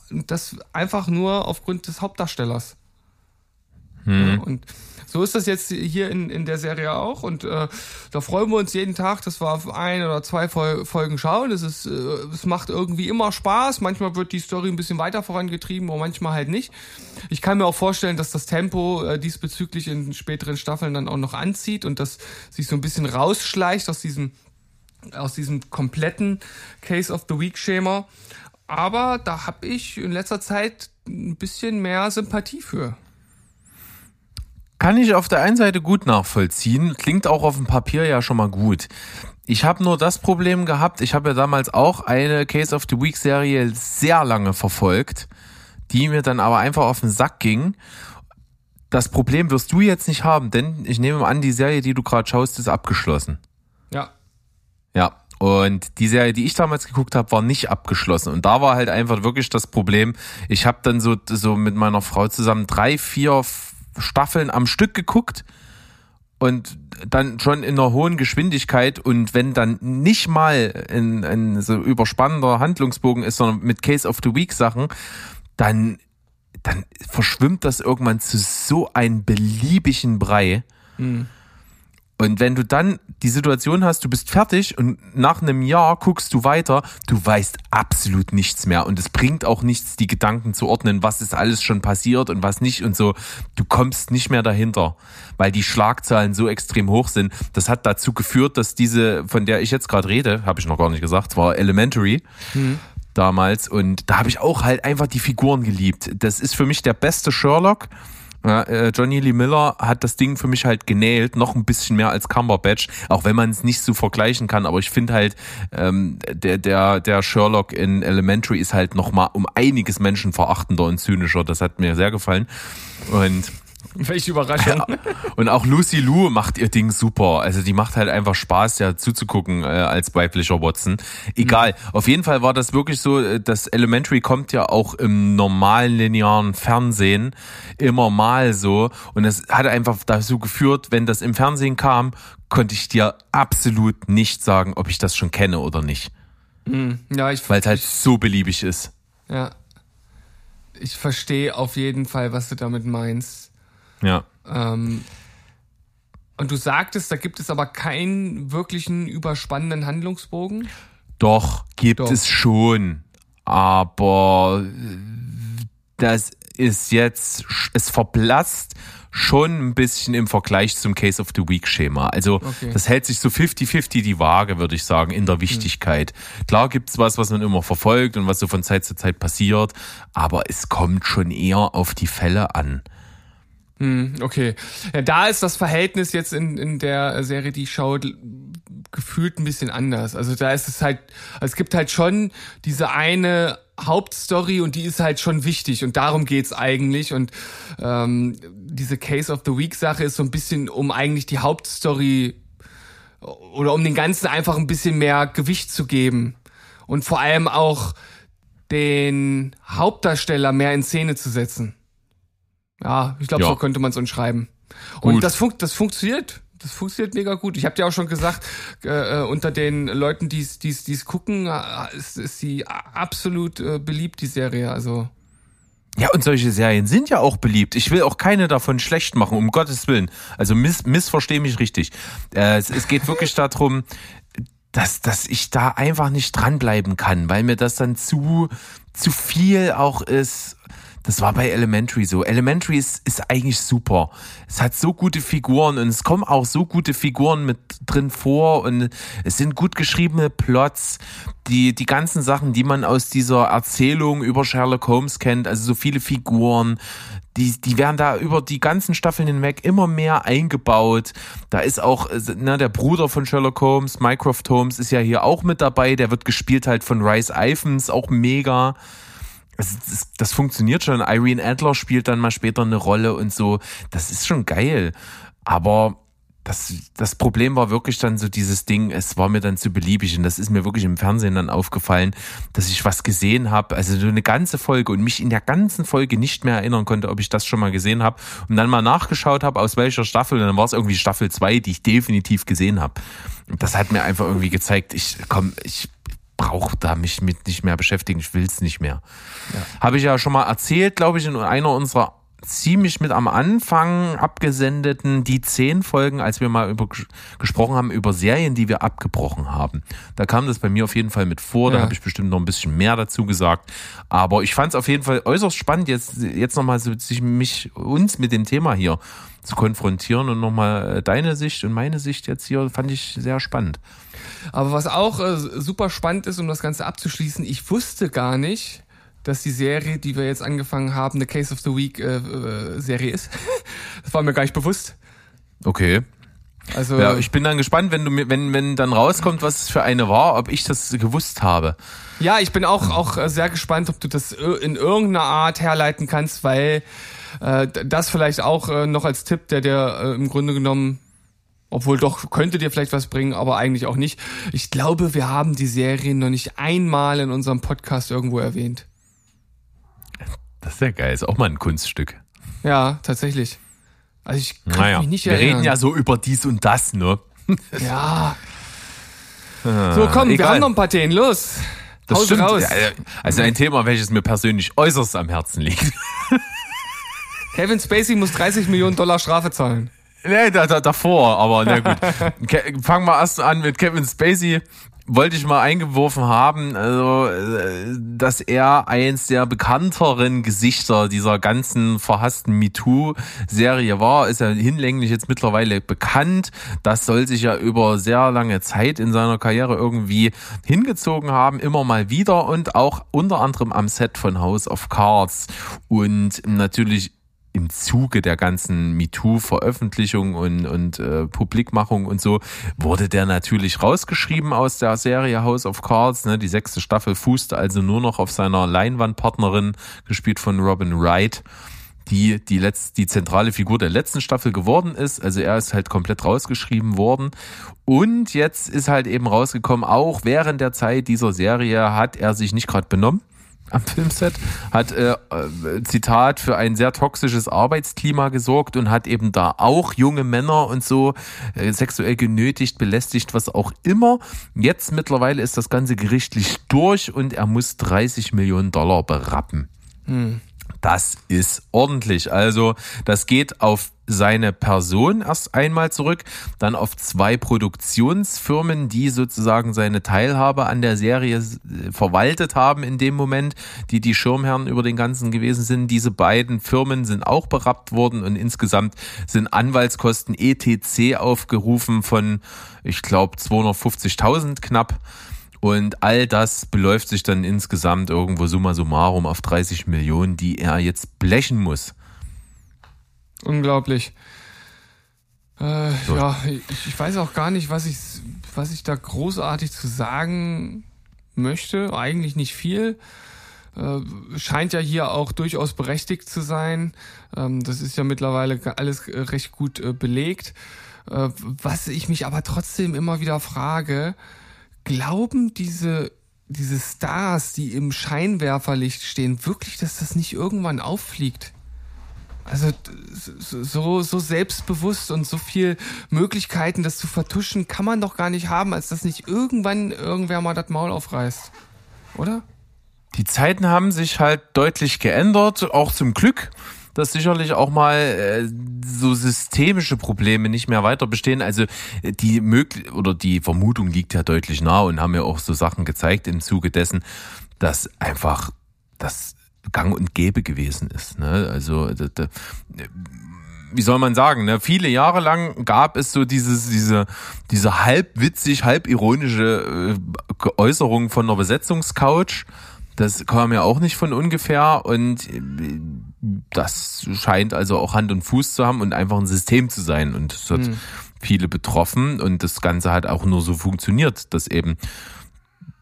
Und das einfach nur aufgrund des Hauptdarstellers. Ja, und So ist das jetzt hier in, in der Serie auch und äh, da freuen wir uns jeden Tag, dass wir auf ein oder zwei Fol Folgen schauen. Es ist, äh, es macht irgendwie immer Spaß. Manchmal wird die Story ein bisschen weiter vorangetrieben, aber manchmal halt nicht. Ich kann mir auch vorstellen, dass das Tempo äh, diesbezüglich in späteren Staffeln dann auch noch anzieht und dass sich so ein bisschen rausschleicht aus diesem aus diesem kompletten Case of the Week Schema. Aber da habe ich in letzter Zeit ein bisschen mehr Sympathie für. Kann ich auf der einen Seite gut nachvollziehen, klingt auch auf dem Papier ja schon mal gut. Ich habe nur das Problem gehabt, ich habe ja damals auch eine Case of the Week Serie sehr lange verfolgt, die mir dann aber einfach auf den Sack ging. Das Problem wirst du jetzt nicht haben, denn ich nehme an, die Serie, die du gerade schaust, ist abgeschlossen. Ja. Ja. Und die Serie, die ich damals geguckt habe, war nicht abgeschlossen. Und da war halt einfach wirklich das Problem. Ich habe dann so, so mit meiner Frau zusammen drei, vier Staffeln am Stück geguckt und dann schon in einer hohen Geschwindigkeit und wenn dann nicht mal ein, ein so überspannender Handlungsbogen ist, sondern mit Case of the Week Sachen, dann, dann verschwimmt das irgendwann zu so einem beliebigen Brei. Und wenn du dann die Situation hast, du bist fertig und nach einem Jahr guckst du weiter, du weißt absolut nichts mehr und es bringt auch nichts, die Gedanken zu ordnen, was ist alles schon passiert und was nicht und so. Du kommst nicht mehr dahinter, weil die Schlagzahlen so extrem hoch sind. Das hat dazu geführt, dass diese, von der ich jetzt gerade rede, habe ich noch gar nicht gesagt, war Elementary. Damals und da habe ich auch halt einfach die Figuren geliebt. Das ist für mich der beste Sherlock. Ja, äh, Johnny Lee Miller hat das Ding für mich halt genäht, noch ein bisschen mehr als Cumberbatch, auch wenn man es nicht so vergleichen kann. Aber ich finde halt, ähm, der, der, der Sherlock in Elementary ist halt noch mal um einiges menschenverachtender und zynischer. Das hat mir sehr gefallen. Und Welche Überraschung. ja. Und auch Lucy Lou macht ihr Ding super. Also die macht halt einfach Spaß, ja zuzugucken äh, als weiblicher Watson. Egal. Auf jeden Fall war das wirklich so, äh, das Elementary kommt ja auch im normalen linearen Fernsehen immer mal so. Und es hat einfach dazu geführt, wenn das im Fernsehen kam, konnte ich dir absolut nicht sagen, ob ich das schon kenne oder nicht. Ja, ich, Weil es halt so beliebig ist. ja. ich verstehe auf jeden Fall, was du damit meinst. Ja. Ähm, und du sagtest, da gibt es aber keinen wirklichen überspannenden Handlungsbogen. Doch, gibt Doch. es schon. Aber das ist jetzt, es verblasst schon ein bisschen im Vergleich zum Case of the Week Schema. Also Okay. das hält sich so 50-50 die Waage, würde ich sagen, in der Wichtigkeit. Klar gibt's was, was man immer verfolgt und was so von Zeit zu Zeit passiert, aber es kommt schon eher auf die Fälle an. Okay. Ja, da ist das Verhältnis jetzt in, in der Serie, die ich schaue, gefühlt ein bisschen anders. Also da ist es halt, es gibt halt schon diese eine Hauptstory und die ist halt schon wichtig und darum geht's eigentlich und ähm, diese Case of the Week Sache ist so ein bisschen um eigentlich die Hauptstory oder um den Ganzen einfach ein bisschen mehr Gewicht zu geben und vor allem auch den Hauptdarsteller mehr in Szene zu setzen. Ja, ich glaube, Ja. so könnte man es umschreiben. Und Gut. das, fun das funktioniert. Das funktioniert mega gut. Ich habe dir auch schon gesagt, äh, äh, unter den Leuten, die es gucken, äh, ist, ist sie absolut äh, beliebt, die Serie. Also Ja, und solche Serien sind ja auch beliebt. Ich will auch keine davon schlecht machen, um Gottes Willen. Also miss, missversteh mich richtig. Äh, es, es geht wirklich darum, dass, dass ich da einfach nicht dranbleiben kann, weil mir das dann zu, zu viel auch ist. Das war bei Elementary so. Elementary ist, ist eigentlich super. Es hat so gute Figuren und es kommen auch so gute Figuren mit drin vor und es sind gut geschriebene Plots. Die, die ganzen Sachen, die man aus dieser Erzählung über Sherlock Holmes kennt, also so viele Figuren, die, die werden da über die ganzen Staffeln hinweg immer mehr eingebaut. Da ist auch, ne, der Bruder von Sherlock Holmes, Mycroft Holmes, ist ja hier auch mit dabei. Der wird gespielt halt von Rice Iphens, auch mega. Das, das funktioniert schon. Irene Adler spielt dann mal später eine Rolle und so. Das ist schon geil. Aber das, das Problem war wirklich dann so dieses Ding, es war mir dann zu beliebig und das ist mir wirklich im Fernsehen dann aufgefallen, dass ich was gesehen habe, also so eine ganze Folge und mich in der ganzen Folge nicht mehr erinnern konnte, ob ich das schon mal gesehen habe und dann mal nachgeschaut habe, aus welcher Staffel und dann war es irgendwie Staffel 2, die ich definitiv gesehen habe. Das hat mir einfach irgendwie gezeigt, ich komm, ich brauche da mich mit nicht mehr beschäftigen, ich will es nicht mehr. Habe ich ja schon mal erzählt, glaube ich, in einer unserer ziemlich mit am Anfang abgesendeten die zehn Folgen, als wir mal über gesprochen haben über Serien, die wir abgebrochen haben. Da kam das bei mir auf jeden Fall mit vor. Da Ja. habe ich bestimmt noch ein bisschen mehr dazu gesagt. Aber ich fand es auf jeden Fall äußerst spannend, jetzt jetzt nochmal so, sich mich uns mit dem Thema hier zu konfrontieren und nochmal deine Sicht und meine Sicht jetzt hier fand ich sehr spannend. Aber was auch äh, super spannend ist, um das Ganze abzuschließen, ich wusste gar nicht, dass die Serie, die wir jetzt angefangen haben, eine Case of the Week äh, äh, Serie ist. das war mir gar nicht bewusst. Okay. Also Ja, ich bin dann gespannt, wenn du mir, wenn, wenn dann rauskommt, was es für eine war, ob ich das gewusst habe. Ja, ich bin auch, auch äh, sehr gespannt, ob du das in irgendeiner Art herleiten kannst, weil äh, das vielleicht auch äh, noch als Tipp, der dir äh, im Grunde genommen, obwohl doch könnte dir vielleicht was bringen, aber eigentlich auch nicht. Ich glaube, wir haben die Serie noch nicht einmal in unserem Podcast irgendwo erwähnt. Das ist ja geil, ist auch mal ein Kunststück. Ja, tatsächlich. Also ich kann Naja, mich nicht wir erinnern. reden ja so über dies und das, ne? Ja. So, komm, wir egal. haben noch ein paar Themen. Los. Das Haus stimmt. raus. Also ein Thema, welches mir persönlich äußerst am Herzen liegt. Kevin Spacey muss 30 Millionen Dollar Strafe zahlen. Nee, da, da, davor, aber na gut. Fangen wir erst an mit Kevin Spacey. Wollte ich mal eingeworfen haben, also, äh, dass er eins der bekannteren Gesichter dieser ganzen verhassten MeToo-Serie war, ist ja hinlänglich jetzt mittlerweile bekannt. Das soll sich ja über sehr lange Zeit in seiner Karriere irgendwie hingezogen haben, immer mal wieder und auch unter anderem am Set von House of Cards. Und natürlich im Zuge der ganzen MeToo-Veröffentlichung und, und äh, Publikmachung und so wurde der natürlich rausgeschrieben aus der Serie House of Cards. Ne? Die sechste Staffel fußte also nur noch auf seiner Leinwandpartnerin, gespielt von Robin Wright, die die, letzt, die zentrale Figur der letzten Staffel geworden ist. Also er ist halt komplett rausgeschrieben worden. Und jetzt ist halt eben rausgekommen, auch während der Zeit dieser Serie hat er sich nicht gerade benommen am Filmset, hat äh, äh, Zitat für ein sehr toxisches Arbeitsklima gesorgt und hat eben da auch junge Männer und so äh, sexuell genötigt, belästigt, was auch immer. Jetzt mittlerweile ist das Ganze gerichtlich durch und er muss 30 Millionen Dollar berappen. Das ist ordentlich. Also das geht auf seine Person erst einmal zurück, dann auf zwei Produktionsfirmen, die sozusagen seine Teilhabe an der Serie äh, verwaltet haben in dem Moment, die die Schirmherren über den ganzen gewesen sind. Diese beiden Firmen sind auch berappt worden und insgesamt sind Anwaltskosten ETC aufgerufen von, ich glaube, 250.000 knapp. Und all das beläuft sich dann insgesamt irgendwo summa summarum auf 30 Millionen, die er jetzt blechen muss. Unglaublich. Äh, Ja, ich, ich weiß auch gar nicht, was ich, was ich da großartig zu sagen möchte. Eigentlich nicht viel. Äh, scheint ja hier auch durchaus berechtigt zu sein. Ähm, das ist ja mittlerweile alles äh, recht gut äh, belegt. Äh, was ich mich aber trotzdem immer wieder frage, glauben diese, diese Stars, die im Scheinwerferlicht stehen, wirklich, dass das nicht irgendwann auffliegt? Also so, so selbstbewusst und so viel Möglichkeiten, das zu vertuschen, kann man doch gar nicht haben, als dass nicht irgendwann irgendwer mal das Maul aufreißt. Oder? Die Zeiten haben sich halt deutlich geändert, auch zum Glück, dass sicherlich auch mal äh, so systemische Probleme nicht mehr weiter bestehen. Also äh, die möglich oder die Vermutung liegt ja deutlich nahe und haben ja auch so Sachen gezeigt im Zuge dessen, dass einfach das Gang und Gäbe gewesen ist. Ne? Also da, da, wie soll man sagen, ne? viele Jahre lang gab es so dieses, diese, diese halb witzig, halb ironische äh, Äußerung von einer Besetzungscouch. Das kam ja auch nicht von ungefähr und äh, das scheint also auch Hand und Fuß zu haben und einfach ein System zu sein. Und es hat viele betroffen und das Ganze hat auch nur so funktioniert, dass eben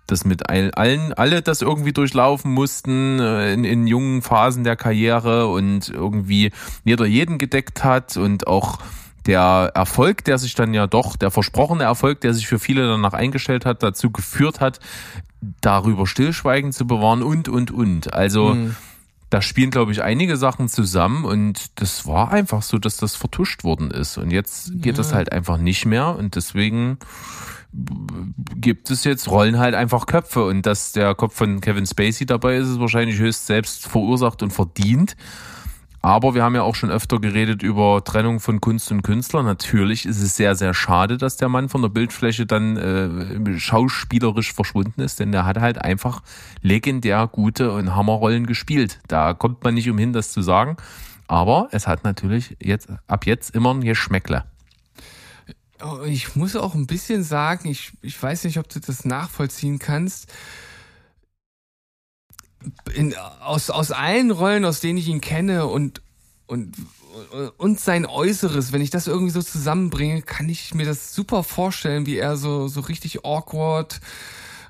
das mit all- allen, alle das irgendwie durchlaufen mussten äh, in, in jungen Phasen der Karriere und irgendwie jeder jeden gedeckt hat und auch der Erfolg, der sich dann ja doch, der versprochene Erfolg, der sich für viele danach eingestellt hat, dazu geführt hat, darüber Stillschweigen zu bewahren und, und, und. Also, da spielen, glaube ich, einige Sachen zusammen und das war einfach so, dass das vertuscht worden ist. Und jetzt geht das halt einfach nicht mehr und deswegen gibt es jetzt, rollen halt einfach Köpfe und dass der Kopf von Kevin Spacey dabei ist, ist wahrscheinlich höchst selbst verursacht und verdient. Aber wir haben ja auch schon öfter geredet über Trennung von Kunst und Künstler. Natürlich ist es sehr, sehr schade, dass der Mann von der Bildfläche dann äh, schauspielerisch verschwunden ist, denn der hat halt einfach legendär gute und Hammerrollen gespielt. Da kommt man nicht umhin, das zu sagen. Aber es hat natürlich jetzt ab jetzt immer ein Geschmäckle. Oh, Ich muss auch ein bisschen sagen, ich, ich weiß nicht, ob du das nachvollziehen kannst. In, aus, aus allen Rollen, aus denen ich ihn kenne und, und, und sein Äußeres, wenn ich das irgendwie so zusammenbringe, kann ich mir das super vorstellen, wie er so, so richtig awkward,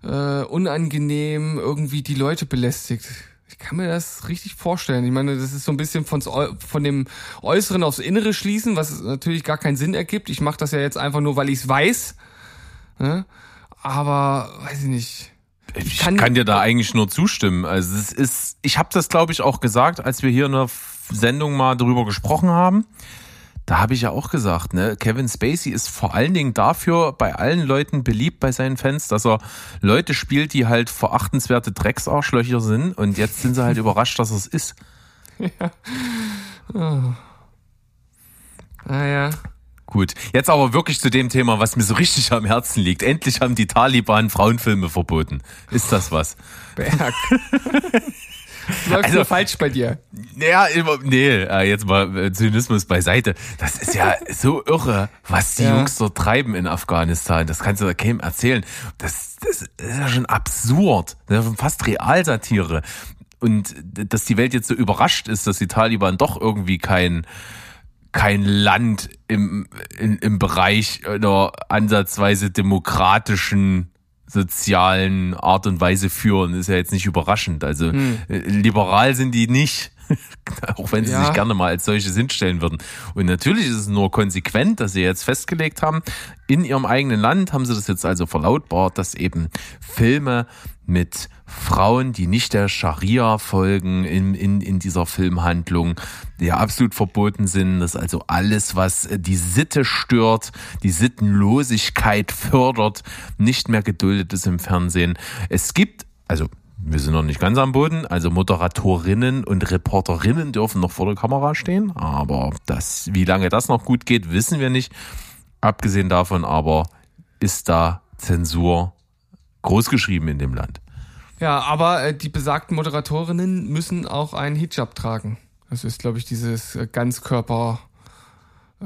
äh, unangenehm irgendwie die Leute belästigt. Ich kann mir das richtig vorstellen. Ich meine, das ist so ein bisschen von, von dem Äußeren aufs Innere schließen, was natürlich gar keinen Sinn ergibt. Ich mache das ja jetzt einfach nur, weil ich es weiß. Ne? Aber weiß ich nicht. Ich kann- kann, dir da eigentlich nur zustimmen. Also es ist, ich habe das glaube ich auch gesagt, als wir hier in der Sendung mal darüber gesprochen haben. Da habe ich ja auch gesagt, ne, Kevin Spacey ist vor allen Dingen dafür bei allen Leuten beliebt bei seinen Fans, dass er Leute spielt, die halt verachtenswerte Drecksarschlöcher sind und jetzt sind sie halt überrascht, dass er es ist. Naja. Gut, jetzt aber wirklich zu dem Thema, was mir so richtig am Herzen liegt. Endlich haben die Taliban Frauenfilme verboten. Ist das was? Berg. Läuft Also- falsch bei dir. Ja, immer, nee, äh, jetzt mal äh, Zynismus beiseite. Das ist ja so irre, was die Ja. Jungs dort treiben in Afghanistan. Das kannst du da keinem erzählen. Das, das ist ja schon absurd. Das ist fast Realsatire. Und dass die Welt jetzt so überrascht ist, dass die Taliban doch irgendwie kein, kein Land im, in, im Bereich einer ansatzweise demokratischen sozialen Art und Weise führen, ist ja jetzt nicht überraschend. Also äh, liberal sind die nicht, auch wenn sie Ja. sich gerne mal als solches hinstellen würden. Und natürlich ist es nur konsequent, dass sie jetzt festgelegt haben, in ihrem eigenen Land haben sie das jetzt also verlautbart, dass eben Filme mit Frauen, die nicht der Scharia folgen in, in, in dieser Filmhandlung, die ja absolut verboten sind, dass also alles, was äh, die Sitte stört, die Sittenlosigkeit fördert, nicht mehr geduldet ist im Fernsehen. Es gibt, also wir sind noch nicht ganz am Boden, also Moderatorinnen und Reporterinnen dürfen noch vor der Kamera stehen, aber das, wie lange das noch gut geht, wissen wir nicht. Abgesehen davon aber ist da Zensur großgeschrieben in dem Land. Ja, aber äh, die besagten Moderatorinnen müssen auch einen Hijab tragen. Das ist, glaube ich, dieses äh, Ganzkörper äh,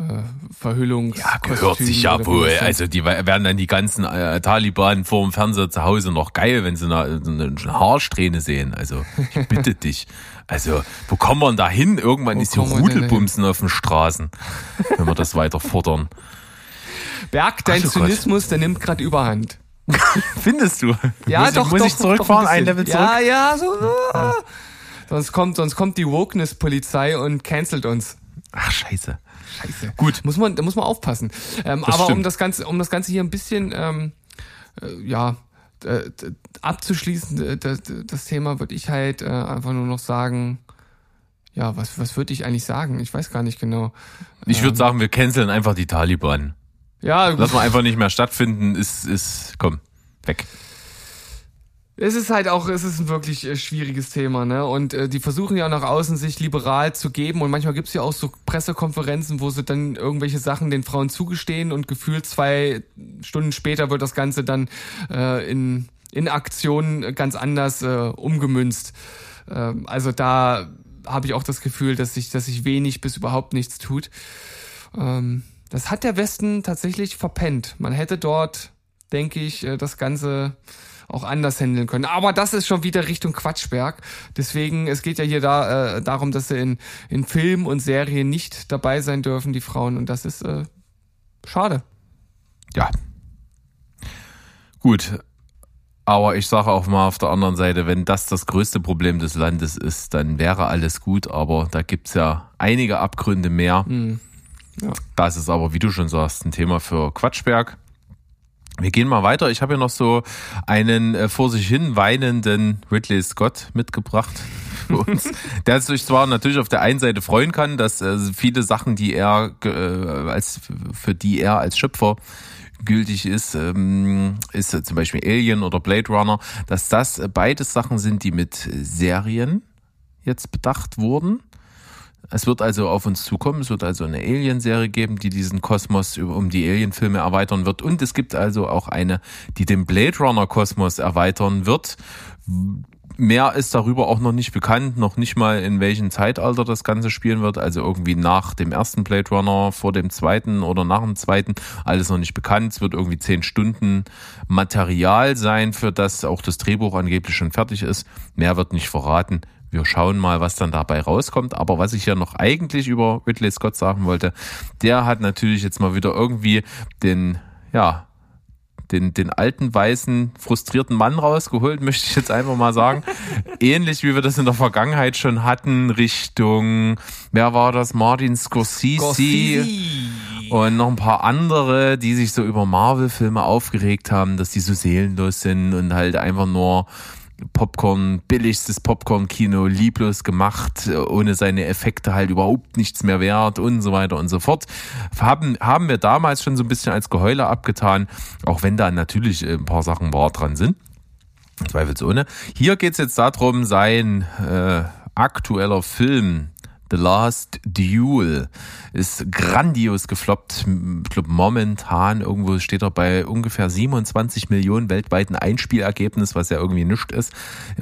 Verhüllungs Ja, gehört sich ja wohl. Also die werden dann die ganzen äh, Taliban vor dem Fernseher zu Hause noch geil, wenn sie eine, eine Haarsträhne sehen. Also ich bitte dich. Also wo kommen wir denn da hin? Irgendwann Wo ist hier Rudelbumsen auf den Straßen, wenn wir das weiter fordern. Berg, dein. Zynismus, der nimmt gerade Überhand. Findest du? Ja, muss doch, muss doch, ich zurückfahren, doch ein, bisschen. Level zurück? Ja, ja, so. ah. Sonst kommt, sonst kommt die Wokeness-Polizei und cancelt uns. Ach scheiße. Scheiße. Gut. Muss man, da muss man aufpassen. Ähm, aber um das Ganze, um das Ganze hier ein bisschen, ähm, äh, ja, äh, abzuschließen, das, das Thema würde ich halt äh, einfach nur noch sagen, ja, was, was würde ich eigentlich sagen? Ich weiß gar nicht genau. Ich würde sagen, wir canceln einfach die Taliban. Ja, Lass mal einfach nicht mehr stattfinden, ist, ist, komm, weg. Es ist halt auch, es ist ein wirklich äh, schwieriges Thema, ne? Und äh, die versuchen ja nach außen sich liberal zu geben und manchmal gibt's ja auch so Pressekonferenzen, wo sie dann irgendwelche Sachen den Frauen zugestehen und gefühlt zwei Stunden später wird das Ganze dann äh, in, in Aktionen ganz anders äh, umgemünzt. Ähm, also da habe ich auch das Gefühl, dass sich, dass sich wenig bis überhaupt nichts tut. Ähm, das hat der Westen tatsächlich verpennt. Man hätte dort, denke ich, äh, das Ganze auch anders handeln können. Aber das ist schon wieder Richtung Quatschberg. Deswegen, es geht ja hier da äh, darum, dass sie in, in Filmen und Serien nicht dabei sein dürfen, die Frauen. Und das ist äh, schade. Ja. Gut. Aber ich sage auch mal auf der anderen Seite, wenn das das größte Problem des Landes ist, dann wäre alles gut. Aber da gibt's ja einige Abgründe mehr. Ja. Das ist aber, wie du schon sagst, ein Thema für Quatschberg. Wir gehen mal weiter. Ich habe hier noch so einen äh, vor sich hin weinenden Ridley Scott mitgebracht für uns, der sich zwar natürlich auf der einen Seite freuen kann, dass äh, viele Sachen, die er äh, als für die er als Schöpfer gültig ist, ähm, ist zum Beispiel Alien oder Blade Runner, dass das beides Sachen sind, die mit Serien jetzt bedacht wurden. Es wird also auf uns zukommen. Es wird also eine Alien-Serie geben, die diesen Kosmos um die Alien-Filme erweitern wird. Und es gibt also auch eine, die den Blade Runner-Kosmos erweitern wird. Mehr ist darüber auch noch nicht bekannt, noch nicht mal in welchem Zeitalter das Ganze spielen wird. Also irgendwie nach dem ersten Blade Runner, vor dem zweiten oder nach dem zweiten. Alles noch nicht bekannt. Es wird irgendwie zehn Stunden Material sein, für das auch das Drehbuch angeblich schon fertig ist. Mehr wird nicht verraten. Wir schauen mal, was dann dabei rauskommt. Aber was ich ja noch eigentlich über Ridley Scott sagen wollte, der hat natürlich jetzt mal wieder irgendwie den, ja, den, den alten, weißen, frustrierten Mann rausgeholt, möchte ich jetzt einfach mal sagen. Ähnlich wie wir das in der Vergangenheit schon hatten, Richtung, wer war das? Martin Scorsese. Scorsese. Und noch ein paar andere, die sich so über Marvel-Filme aufgeregt haben, dass die so seelenlos sind und halt einfach nur Popcorn, billigstes Popcorn-Kino, lieblos gemacht, ohne seine Effekte halt überhaupt nichts mehr wert und so weiter und so fort. Haben, haben wir damals schon so ein bisschen als Geheule abgetan, auch wenn da natürlich ein paar Sachen wahr dran sind. Zweifelsohne. Hier geht's jetzt darum, sein äh, aktueller Film The Last Duel ist grandios gefloppt. Ich glaube, momentan irgendwo steht er bei ungefähr 27 Millionen weltweiten Einspielergebnis, was ja irgendwie nichts ist.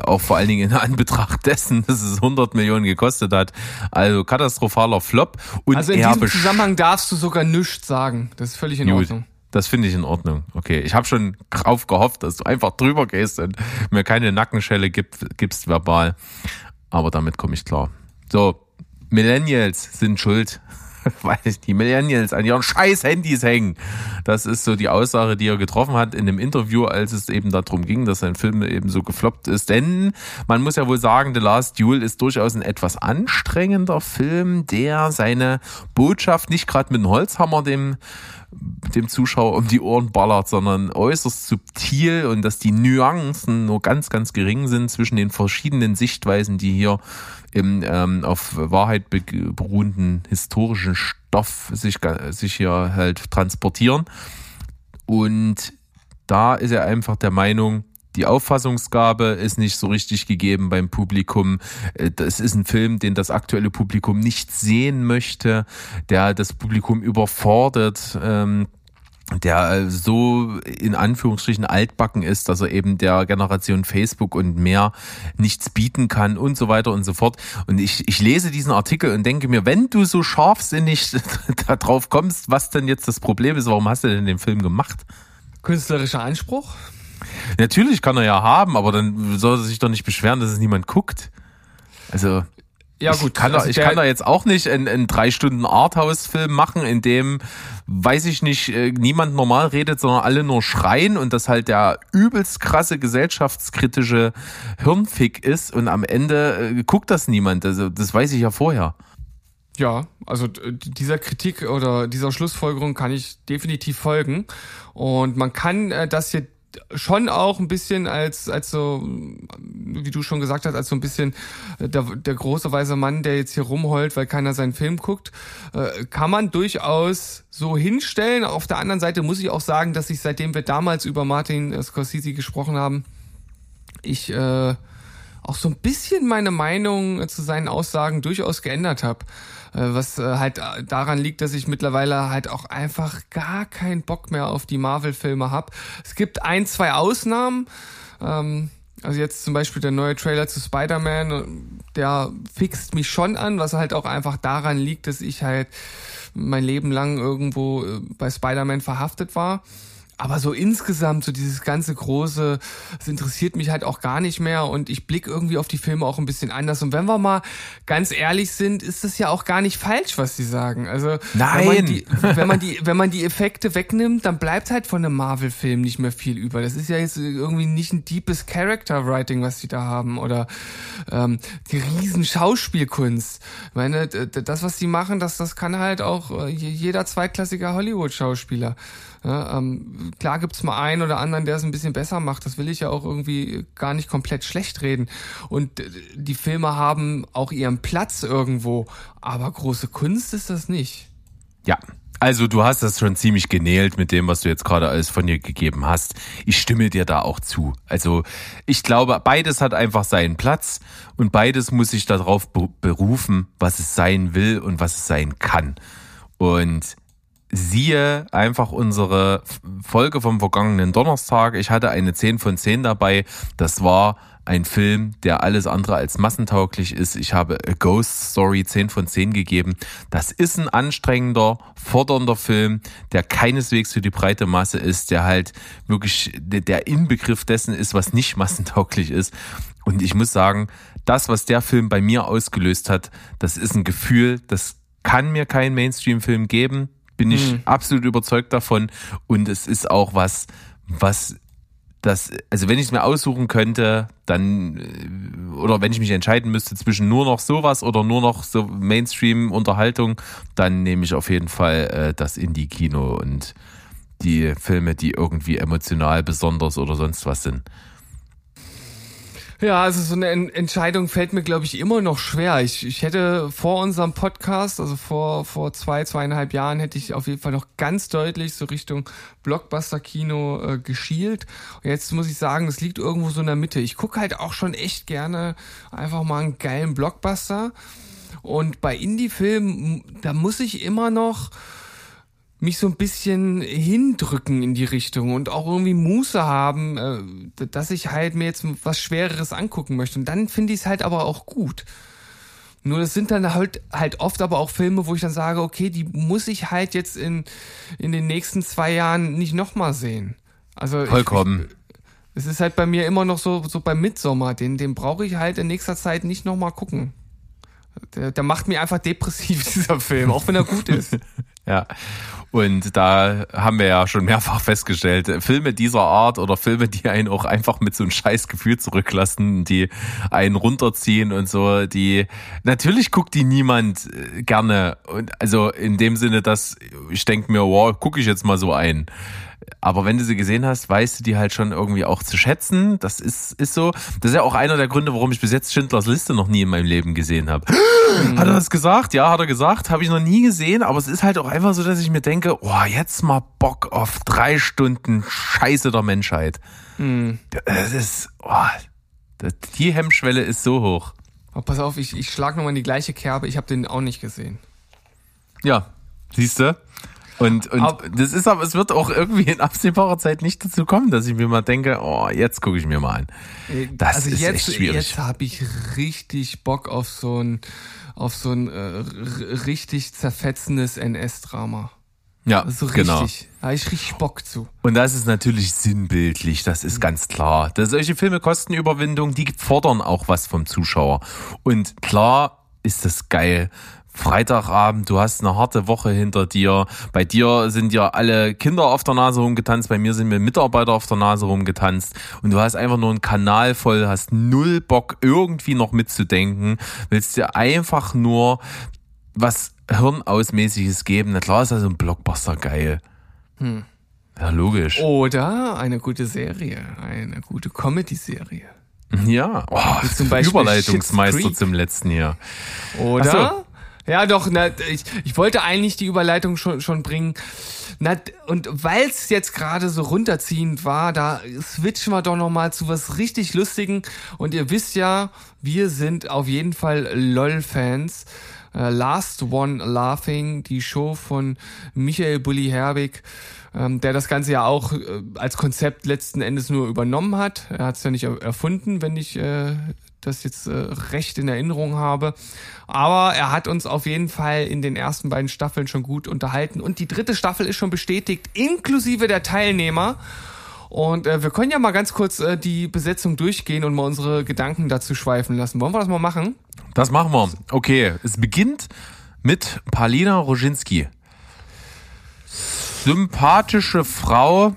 Auch vor allen Dingen in Anbetracht dessen, dass es 100 Millionen gekostet hat. Also katastrophaler Flop. Und Also in diesem Zusammenhang darfst du sogar nichts sagen. Das ist völlig in Gut. Ordnung. Das finde ich in Ordnung. Okay, ich habe schon drauf gehofft, dass du einfach drüber gehst und mir keine Nackenschelle gib, gibst verbal. Aber damit komme ich klar. So, Millennials sind schuld, weil die Millennials an ihren scheiß Handys hängen. Das ist so die Aussage, die er getroffen hat in dem Interview, als es eben darum ging, dass sein Film eben so gefloppt ist. Denn man muss ja wohl sagen, The Last Duel ist durchaus ein etwas anstrengender Film, der seine Botschaft nicht gerade mit einem Holzhammer dem dem Zuschauer um die Ohren ballert, sondern äußerst subtil und dass die Nuancen nur ganz, ganz gering sind zwischen den verschiedenen Sichtweisen, die hier im ähm, auf Wahrheit be- beruhenden historischen Stoff sich, sich hier halt transportieren. Und da ist er einfach der Meinung, die Auffassungsgabe ist nicht so richtig gegeben beim Publikum. Äh, Das ist ein Film, den das aktuelle Publikum nicht sehen möchte, der das Publikum überfordert. Ähm, der äh, so in Anführungsstrichen altbacken ist, dass er eben der Generation Facebook und mehr nichts bieten kann und so weiter und so fort. Und ich, ich lese diesen Artikel und denke mir, wenn du so scharfsinnig da drauf kommst, was denn jetzt das Problem ist, warum hast du denn den Film gemacht? Künstlerischer Anspruch? Natürlich kann er ja haben, aber dann soll er sich doch nicht beschweren, dass es niemand guckt. Also Ja ich gut, kann, da, also ich der- kann da jetzt auch nicht einen, einen drei Stunden Arthouse-Film machen, in dem, weiß ich nicht, äh, niemand normal redet, sondern alle nur schreien und das halt der übelst krasse gesellschaftskritische Hirnfick ist und am Ende äh, guckt das niemand. Also das weiß ich ja vorher. Ja, also dieser Kritik oder dieser Schlussfolgerung kann ich definitiv folgen. Und man kann äh, das hier schon auch ein bisschen als, als so, wie du schon gesagt hast, als so ein bisschen äh, der, der große weise Mann, der jetzt hier rumheult, weil keiner seinen Film guckt, äh, kann man durchaus so hinstellen. Auf der anderen Seite muss ich auch sagen, dass ich seitdem wir damals über Martin äh, Scorsese gesprochen haben, ich äh, auch so ein bisschen meine Meinung äh, zu seinen Aussagen durchaus geändert habe. Äh, was äh, halt äh, daran liegt, dass ich mittlerweile halt auch einfach gar keinen Bock mehr auf die Marvel-Filme habe. Es gibt ein, zwei Ausnahmen. Ähm, also jetzt zum Beispiel der neue Trailer zu Spider-Man, der fixt mich schon an, was halt auch einfach daran liegt, dass ich halt mein Leben lang irgendwo bei Spider-Man verhaftet war. Aber so insgesamt, so dieses ganze große, das interessiert mich halt auch gar nicht mehr und ich blicke irgendwie auf die Filme auch ein bisschen anders. Und wenn wir mal ganz ehrlich sind, ist das ja auch gar nicht falsch, was sie sagen. Also wenn Nein. man die, wenn man die, wenn man die Effekte wegnimmt, dann bleibt halt von einem Marvel-Film nicht mehr viel über. Das ist ja jetzt irgendwie nicht ein deepes Character-Writing, was sie da haben oder ähm, die riesen Schauspielkunst. Ich meine, das, was sie machen, das, das kann halt auch äh, je- jeder zweitklassige Hollywood-Schauspieler. Ja, ähm, klar gibt's mal einen oder anderen, der es ein bisschen besser macht. Das will ich ja auch irgendwie gar nicht komplett schlecht reden. Und äh, die Filme haben auch ihren Platz irgendwo. Aber große Kunst ist das nicht. Ja, Also du hast das schon ziemlich genäht mit dem, was du jetzt gerade alles von dir gegeben hast. Ich stimme dir da auch zu. Also ich glaube, beides hat einfach seinen Platz und beides muss sich darauf berufen, was es sein will und was es sein kann. Und siehe einfach unsere Folge vom vergangenen Donnerstag. Ich hatte eine 10 von 10 dabei. Das war ein Film, der alles andere als massentauglich ist. Ich habe A Ghost Story 10 von 10 gegeben. Das ist ein anstrengender, fordernder Film, der keineswegs für die breite Masse ist, der halt wirklich der Inbegriff dessen ist, was nicht massentauglich ist. Und ich muss sagen, das, was der Film bei mir ausgelöst hat, das ist ein Gefühl, das kann mir kein Mainstream-Film geben. Bin ich hm. absolut überzeugt davon. Und es ist auch was, was das, also wenn ich es mir aussuchen könnte, dann, äh, oder wenn ich mich entscheiden müsste zwischen nur noch sowas oder nur noch so Mainstream-Unterhaltung, dann nehme ich auf jeden Fall äh, das Indie-Kino und die Filme, die irgendwie emotional besonders oder sonst was sind. Ja, also so eine Entscheidung fällt mir, glaube ich, immer noch schwer. Ich, ich hätte vor unserem Podcast, also vor, vor zwei, zweieinhalb Jahren, hätte ich auf jeden Fall noch ganz deutlich so Richtung Blockbuster-Kino äh, geschielt. Und jetzt muss ich sagen, es liegt irgendwo so in der Mitte. Ich gucke halt auch schon echt gerne einfach mal einen geilen Blockbuster. Und bei Indie-Filmen, da muss ich immer noch mich so ein bisschen hindrücken in die Richtung und auch irgendwie Muße haben, äh, dass ich halt mir jetzt was Schwereres angucken möchte. Und dann finde ich es halt aber auch gut. Nur das sind dann halt halt oft aber auch Filme, wo ich dann sage, okay, die muss ich halt jetzt in in den nächsten zwei Jahren nicht nochmal sehen. Also vollkommen. es ist halt bei mir immer noch so so beim Midsommer, den den brauche ich halt in nächster Zeit nicht nochmal gucken. Der, der macht mir einfach depressiv dieser Film, auch wenn er gut ist. Ja. Und da haben wir ja schon mehrfach festgestellt, Filme dieser Art oder Filme, die einen auch einfach mit so einem scheiß Gefühl zurücklassen, die einen runterziehen und so, die natürlich guckt die niemand äh, gerne. Und also in dem Sinne, dass ich denke mir, wow, gucke ich jetzt mal so ein. Aber wenn du sie gesehen hast, weißt du die halt schon irgendwie auch zu schätzen. Das ist, ist so. Das ist ja auch einer der Gründe, warum ich bis jetzt Schindlers Liste noch nie in meinem Leben gesehen habe. Mhm. Hat er das gesagt? Ja, hat er gesagt. Habe ich noch nie gesehen. Aber es ist halt auch einfach so, dass ich mir denke, oh, jetzt mal Bock auf drei Stunden Scheiße der Menschheit. Mhm. Das ist, oh, die Hemmschwelle ist so hoch. Oh, pass auf, ich, ich schlag nochmal in die gleiche Kerbe. Ich habe den auch nicht gesehen. Ja, siehst du? Und, und aber, das ist aber, es wird auch irgendwie in absehbarer Zeit nicht dazu kommen, dass ich mir mal denke, oh, jetzt gucke ich mir mal an. Äh, das also ist jetzt, echt schwierig. Jetzt habe ich richtig Bock auf so ein, auf so ein äh, richtig zerfetzendes NS-Drama. Ja, so genau. richtig. Da habe ich richtig Bock zu. Und das ist natürlich sinnbildlich, das ist ganz klar. Dass solche Filme kosten Überwindung, die fordern auch was vom Zuschauer. Und klar ist das geil, Freitagabend, du hast eine harte Woche hinter dir. Bei dir sind ja alle Kinder auf der Nase rumgetanzt, bei mir sind mir Mitarbeiter auf der Nase rumgetanzt und du hast einfach nur einen Kanal voll, hast null Bock irgendwie noch mitzudenken, willst dir einfach nur was Hirnausmäßiges geben. Na klar ist also ein Blockbuster geil. Hm. Ja, logisch. Oder eine gute Serie, eine gute Comedy-Serie. Ja, oh, zum Beispiel Überleitungsmeister zum letzten Jahr. Oder? Ja, doch, na, ich, ich wollte eigentlich die Überleitung schon, schon bringen. Na, und weil es jetzt gerade so runterziehend war, da switchen wir doch nochmal zu was richtig Lustigen. Und ihr wisst ja, wir sind auf jeden Fall LOL-Fans. Uh, Last One Laughing, die Show von Michael Bulli Herbig, ähm, der das Ganze ja auch äh, als Konzept letzten Endes nur übernommen hat. Er hat es ja nicht erfunden, wenn ich äh, das jetzt äh, recht in Erinnerung habe. Aber er hat uns auf jeden Fall in den ersten beiden Staffeln schon gut unterhalten. Und die dritte Staffel ist schon bestätigt, inklusive der Teilnehmer. Und äh, wir können ja mal ganz kurz äh, die Besetzung durchgehen und mal unsere Gedanken dazu schweifen lassen. Wollen wir das mal machen? Das machen wir. Okay, es beginnt mit Palina Roginski. Sympathische Frau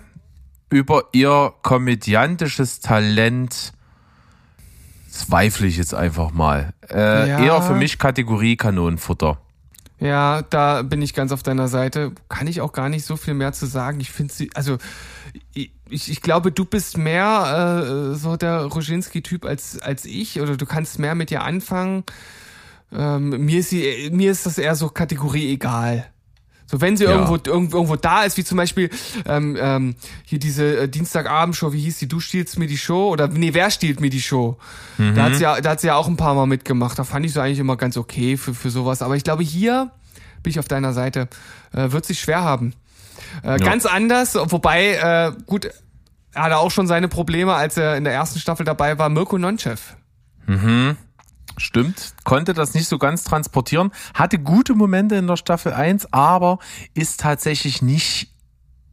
über ihr komödiantisches Talent zweifle ich jetzt einfach mal. Äh, ja. Eher für mich Kategorie Kanonenfutter. Ja, da bin ich ganz auf deiner Seite. Kann ich auch gar nicht so viel mehr zu sagen. Ich finde sie, also ich, ich glaube, du bist mehr äh, so der Roginski-Typ als, als ich oder du kannst mehr mit ihr anfangen. Ähm, mir, ist sie, mir ist das eher so Kategorie egal. So wenn sie Ja. irgendwo, irgendwo irgendwo da ist, wie zum Beispiel ähm, ähm, hier diese äh, Dienstagabendshow, wie hieß die? Du stiehlst mir die Show oder nee, wer stiehlt mir die Show? Da hat sie ja, da hat sie ja auch ein paar Mal mitgemacht. Da fand ich so eigentlich immer ganz okay für für sowas. Aber ich glaube hier bin ich auf deiner Seite, äh, wird sich schwer haben. Äh, Ganz anders, wobei äh, gut, er hatte auch schon seine Probleme, als er in der ersten Staffel dabei war. Mirko Nonchev. Stimmt, konnte das nicht so ganz transportieren, hatte gute Momente in der Staffel 1, aber ist tatsächlich nicht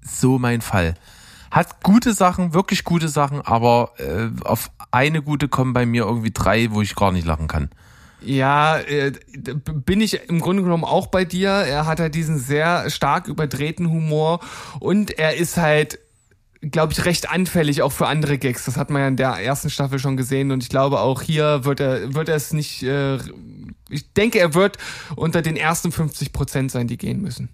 so mein Fall. Hat gute Sachen, wirklich gute Sachen, aber äh, auf eine gute kommen bei mir irgendwie drei, wo ich gar nicht lachen kann. Ja, äh, bin ich im Grunde genommen auch bei dir. Er hat halt diesen sehr stark überdrehten Humor und er ist halt, glaube ich, recht anfällig auch für andere Gags. Das hat man ja in der ersten Staffel schon gesehen und ich glaube auch hier wird er wird er es nicht. Äh, ich denke, er wird unter den ersten 50 Prozent sein, die gehen müssen.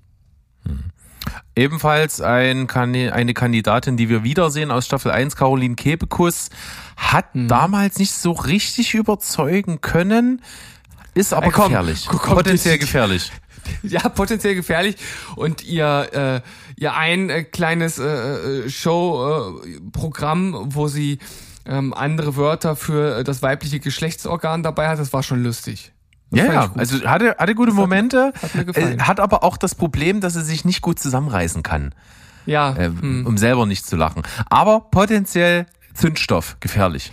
Ebenfalls ein, eine Kandidatin, die wir wiedersehen aus Staffel 1, Caroline Kebekus, hat Hm. damals nicht so richtig überzeugen können, ist aber Ey, komm, gefährlich. komm, Potenziell gefährlich. Ja, potenziell gefährlich. Und ihr, äh, ihr ein äh, kleines äh, Show-Programm, wo sie ähm, andere Wörter für äh, das weibliche Geschlechtsorgan dabei hat, das war schon lustig. Das Ja, ja, also hatte, hatte gute Momente, hat mir gefallen. äh, hat aber auch das Problem, dass er sich nicht gut zusammenreißen kann, ja. äh, hm. um selber nicht zu lachen. Aber potenziell Zündstoff, gefährlich.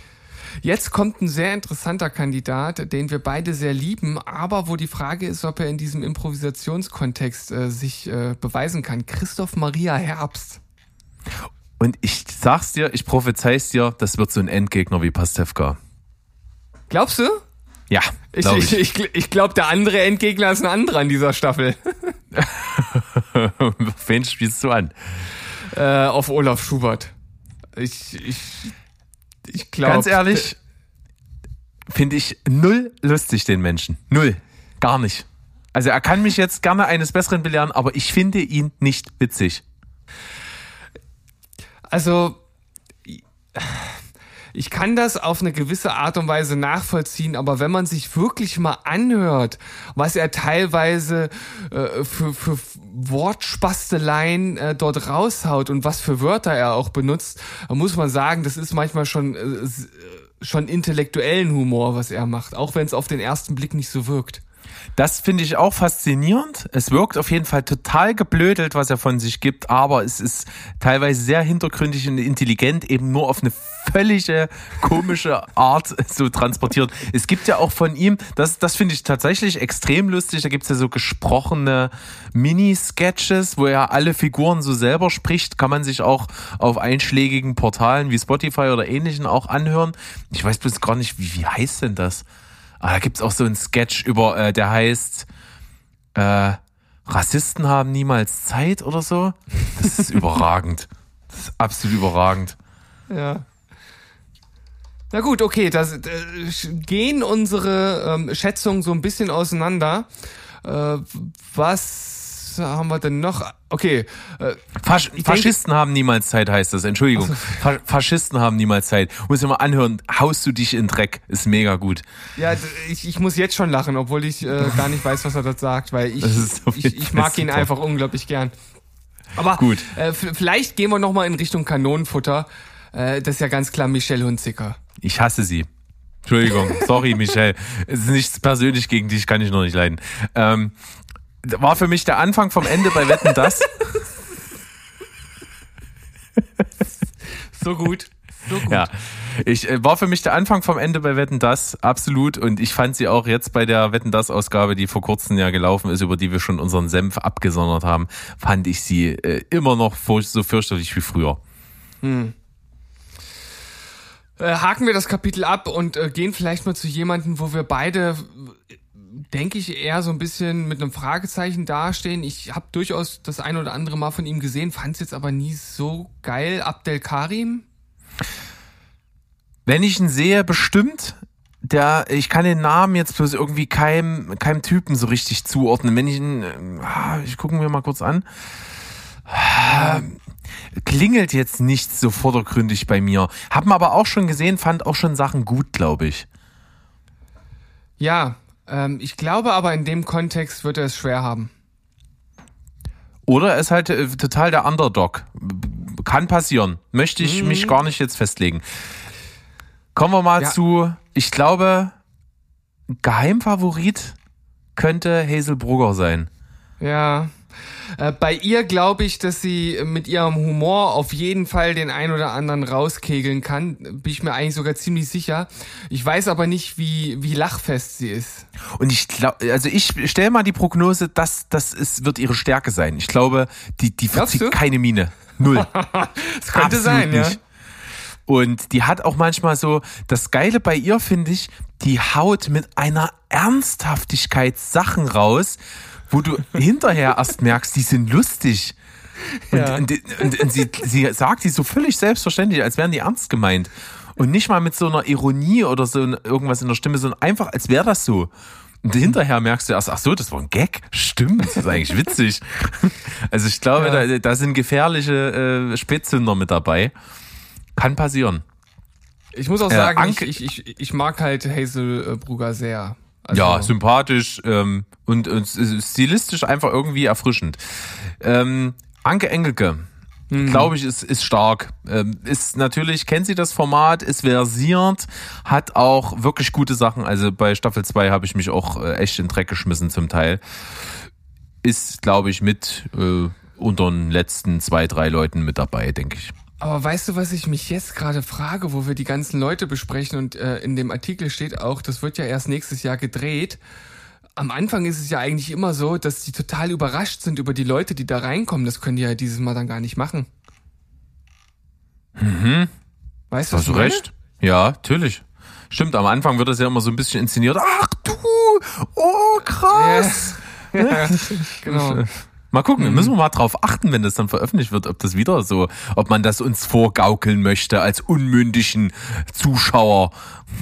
Jetzt kommt ein sehr interessanter Kandidat, den wir beide sehr lieben, aber wo die Frage ist, ob er in diesem Improvisationskontext äh, sich äh, beweisen kann. Christoph Maria Herbst. Und ich sag's dir, ich prophezeis dir, das wird so ein Endgegner wie Pastewka. Glaubst du? Ja, Ich, glaube ich, ich. ich, ich glaube, der andere Endgegner ist ein anderer in dieser Staffel. Wen spielst du an? äh, auf Olaf Schubert. Ich, ich, ich glaube. Ganz ehrlich, finde ich null lustig, den Menschen. Null. Gar nicht. Also er kann mich jetzt gerne eines Besseren belehren, aber ich finde ihn nicht witzig. Also, ich kann das auf eine gewisse Art und Weise nachvollziehen, aber wenn man sich wirklich mal anhört, was er teilweise äh, für, für Wortspasteleien äh, dort raushaut und was für Wörter er auch benutzt, muss man sagen, das ist manchmal schon, äh, äh, schon intellektuellen Humor, was er macht, auch wenn es auf den ersten Blick nicht so wirkt. Das finde ich auch faszinierend. Es wirkt auf jeden Fall total geblödelt, was er von sich gibt, aber es ist teilweise sehr hintergründig und intelligent, eben nur auf eine völlige komische Art so transportiert. Es gibt ja auch von ihm, das, das finde ich tatsächlich extrem lustig, da gibt es ja so gesprochene Mini-Sketches, wo er alle Figuren so selber spricht, kann man sich auch auf einschlägigen Portalen wie Spotify oder ähnlichen auch anhören. Ich weiß bloß gar nicht, wie, wie heißt denn das? Ah, da gibt's auch so einen Sketch über, äh, der heißt äh, Rassisten haben niemals Zeit oder so. Das ist überragend. Das ist absolut überragend. Ja. Na gut, okay, das äh, gehen unsere ähm, Schätzungen so ein bisschen auseinander. Äh, was haben wir denn noch? Okay, äh, Fasch denke- Faschisten haben niemals Zeit, heißt das. Entschuldigung. Fa Faschisten haben niemals Zeit. Muss ich mal anhören. Haust du dich in Dreck. Ist mega gut. ja, ich, ich muss jetzt schon lachen, obwohl ich äh, gar nicht weiß, was er dort sagt, weil ich, ich, ich mag ihn einfach unglaublich gern. Aber Gut. Äh, vielleicht gehen wir noch mal in Richtung Kanonenfutter. Äh, das ist ja ganz klar Michelle Hunziker. Ich hasse sie. Entschuldigung. Sorry, Michelle. Es ist nichts persönlich gegen dich, kann ich noch nicht leiden. Ähm, war für mich der Anfang vom Ende bei Wetten das. So gut. So gut. Ja, ich äh, war für mich der Anfang vom Ende bei Wetten das absolut und ich fand sie auch jetzt bei der Wetten das Ausgabe, die vor kurzem ja gelaufen ist, über die wir schon unseren Senf abgesondert haben, fand ich sie äh, immer noch so fürchterlich wie früher. Äh, haken wir das Kapitel ab und äh, gehen vielleicht mal zu jemandem, wo wir beide, denke ich, eher so ein bisschen mit einem Fragezeichen dastehen. Ich habe durchaus das ein oder andere Mal von ihm gesehen, fand es jetzt aber nie so geil. Abdel Karim? Wenn ich ihn sehe, bestimmt. Der, ich kann den Namen jetzt bloß irgendwie keinem, keinem Typen so richtig zuordnen. Wenn ich ihn, äh, ah, ich gucken wir mal kurz an. Ah, Klingelt jetzt nicht so vordergründig bei mir. Haben aber auch schon gesehen, fand auch schon Sachen gut, glaube ich. Ja, ähm, ich glaube aber in dem Kontext wird er es schwer haben. Oder er ist halt äh, total der Underdog. Kann passieren. Möchte ich mich gar nicht jetzt festlegen. Kommen wir mal Ja. zu, ich glaube, Geheimfavorit könnte Hazel Brugger sein. Ja. Äh, Bei ihr glaube ich, dass sie mit ihrem Humor auf jeden Fall den ein oder anderen rauskegeln kann. Bin ich mir eigentlich sogar ziemlich sicher. Ich weiß aber nicht, wie, wie lachfest sie ist. Und ich glaube, also ich stelle mal die Prognose, dass das ist, wird ihre Stärke sein. Ich glaube, die, die verzieht keine Miene. Null. Das könnte Absolut sein, ja. nicht. Und die hat auch manchmal so, das Geile bei ihr finde ich, die haut mit einer Ernsthaftigkeit Sachen raus, wo du hinterher erst merkst, die sind lustig. Und, Ja. und, und, und sie, sie sagt die so völlig selbstverständlich, als wären die ernst gemeint. Und nicht mal mit so einer Ironie oder so irgendwas in der Stimme, sondern einfach, als wäre das so. Und hinterher merkst du erst, ach so, das war ein Gag. Stimmt, das ist eigentlich witzig. Also ich glaube, Ja. da, da sind gefährliche äh, Spätzünder mit dabei. Kann passieren. Ich muss auch Äh, sagen, ich, ich, ich, ich mag halt Hazel äh, Brugger sehr. Also, ja, sympathisch ähm, und, und stilistisch einfach irgendwie erfrischend. Ähm, Anke Engelke, glaube ich, ist, ist stark. Ähm, ist natürlich, kennt sie das Format, ist versiert, hat auch wirklich gute Sachen. Also bei Staffel 2 habe ich mich auch äh, echt in den Dreck geschmissen zum Teil. Ist, glaube ich, mit äh, unter den letzten zwei, drei Leuten mit dabei, denke ich. Aber weißt du, was ich mich jetzt gerade frage, wo wir die ganzen Leute besprechen und äh, in dem Artikel steht auch, das wird ja erst nächstes Jahr gedreht. Am Anfang ist es ja eigentlich immer so, dass die total überrascht sind über die Leute, die da reinkommen. Das können die ja dieses Mal dann gar nicht machen. Mhm. Weißt du, was Hast du meine? recht? Ja, natürlich. Stimmt, am Anfang wird das ja immer so ein bisschen inszeniert. Ach du, oh krass. Ja, genau. Mal gucken, müssen wir mal drauf achten, wenn das dann veröffentlicht wird, ob das wieder so, ob man das uns vorgaukeln möchte als unmündigen Zuschauer.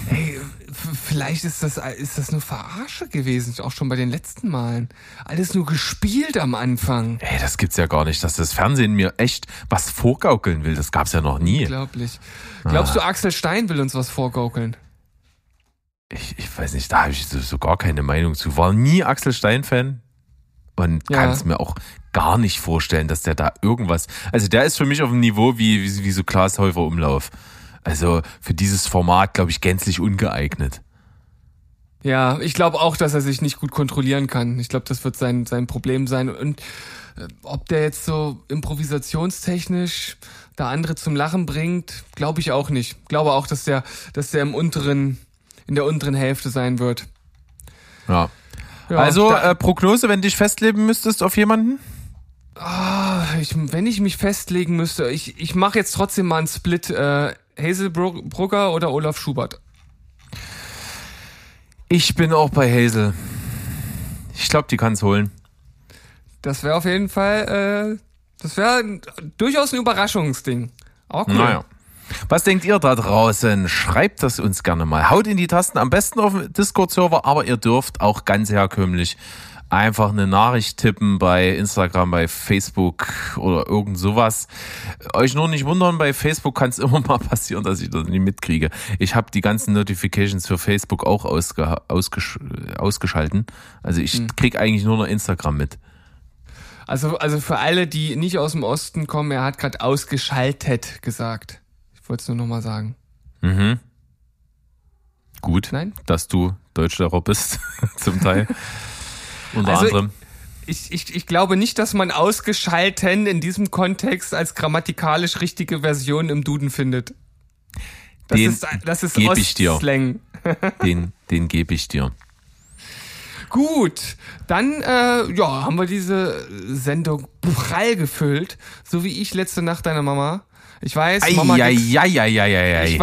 Hey, f- vielleicht ist das, ist das nur Verarsche gewesen, auch schon bei den letzten Malen. Alles nur gespielt am Anfang. Ey, das gibt's ja gar nicht, dass das Fernsehen mir echt was vorgaukeln will. Das gab's ja noch nie. Unglaublich. Glaubst du, Axel Stein will uns was vorgaukeln? Ich, ich weiß nicht, da habe ich so, so gar keine Meinung zu. War nie Axel Stein-Fan und Ja. kann es mir auch gar nicht vorstellen, dass der da irgendwas. Also der ist für mich auf dem Niveau wie, wie, wie so Klaas Häufer Umlauf. Also für dieses Format, glaube ich, gänzlich ungeeignet. Ja, ich glaube auch, dass er sich nicht gut kontrollieren kann. Ich glaube, das wird sein, sein Problem sein. Und äh, ob der jetzt so improvisationstechnisch da andere zum Lachen bringt, glaube ich auch nicht. Glaube auch, dass der, dass der im unteren, in der unteren Hälfte sein wird. Ja. Ja, also äh, Prognose, wenn du dich festleben müsstest auf jemanden? Ich, wenn ich mich festlegen müsste, ich, ich mache jetzt trotzdem mal einen Split. Äh, Hazel Brugger oder Olaf Schubert? Ich bin auch bei Hazel. Ich glaube, die kann's holen. Das wäre auf jeden Fall, äh, das wäre durchaus ein Überraschungsding. Auch cool. Naja. Was denkt ihr da draußen? Schreibt das uns gerne mal. Haut in die Tasten, am besten auf dem Discord-Server, aber ihr dürft auch ganz herkömmlich einfach eine Nachricht tippen bei Instagram, bei Facebook oder irgend sowas. Euch nur nicht wundern, bei Facebook kann es immer mal passieren, dass ich das nicht mitkriege. Ich habe die ganzen Notifications für Facebook auch ausge ausgesch ausgeschalten. Also ich krieg eigentlich nur noch Instagram mit. Also, also für alle, die nicht aus dem Osten kommen, er hat gerade ausgeschaltet gesagt. Ich wollte es nur nochmal sagen. Gut, Nein? dass du Deutschlehrer bist, zum Teil. Unter Also, anderem. Ich, ich, ich glaube nicht, dass man ausgeschalten in diesem Kontext als grammatikalisch richtige Version im Duden findet. Das Den ist, das ist geb ich dir. Den, den gebe ich dir. Gut, dann äh, ja, haben wir diese Sendung prall gefüllt, so wie ich letzte Nacht deiner Mama. Ich weiß, Mama Gags, ich weiß,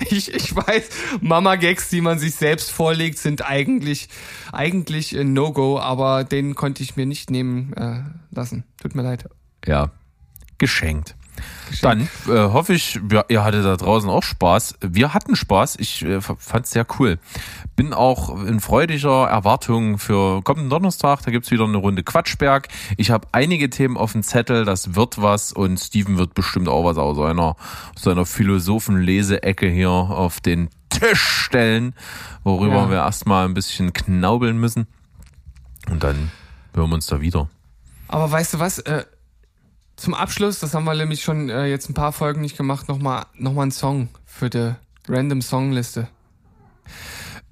ich, ich weiß, Mama Gags, die man sich selbst vorlegt, sind eigentlich eigentlich ein No-Go, aber den konnte ich mir nicht nehmen äh, lassen. Tut mir leid. Ja, geschenkt. Dann äh, hoffe ich, ja, ihr hattet da draußen auch Spaß. Wir hatten Spaß. Ich äh, fand es sehr cool. Bin auch in freudiger Erwartung für kommenden Donnerstag. Da gibt's wieder eine Runde Quatschberg. Ich habe einige Themen auf dem Zettel. Das wird was. Und Steven wird bestimmt auch was aus seiner, aus seiner Philosophen-Leseecke hier auf den Tisch stellen, worüber Ja. wir erstmal ein bisschen knaubeln müssen. Und dann hören wir uns da wieder. Aber weißt du was? Äh, zum Abschluss, das haben wir nämlich schon äh, jetzt ein paar Folgen nicht gemacht, nochmal noch mal einen Song für die Random Songliste.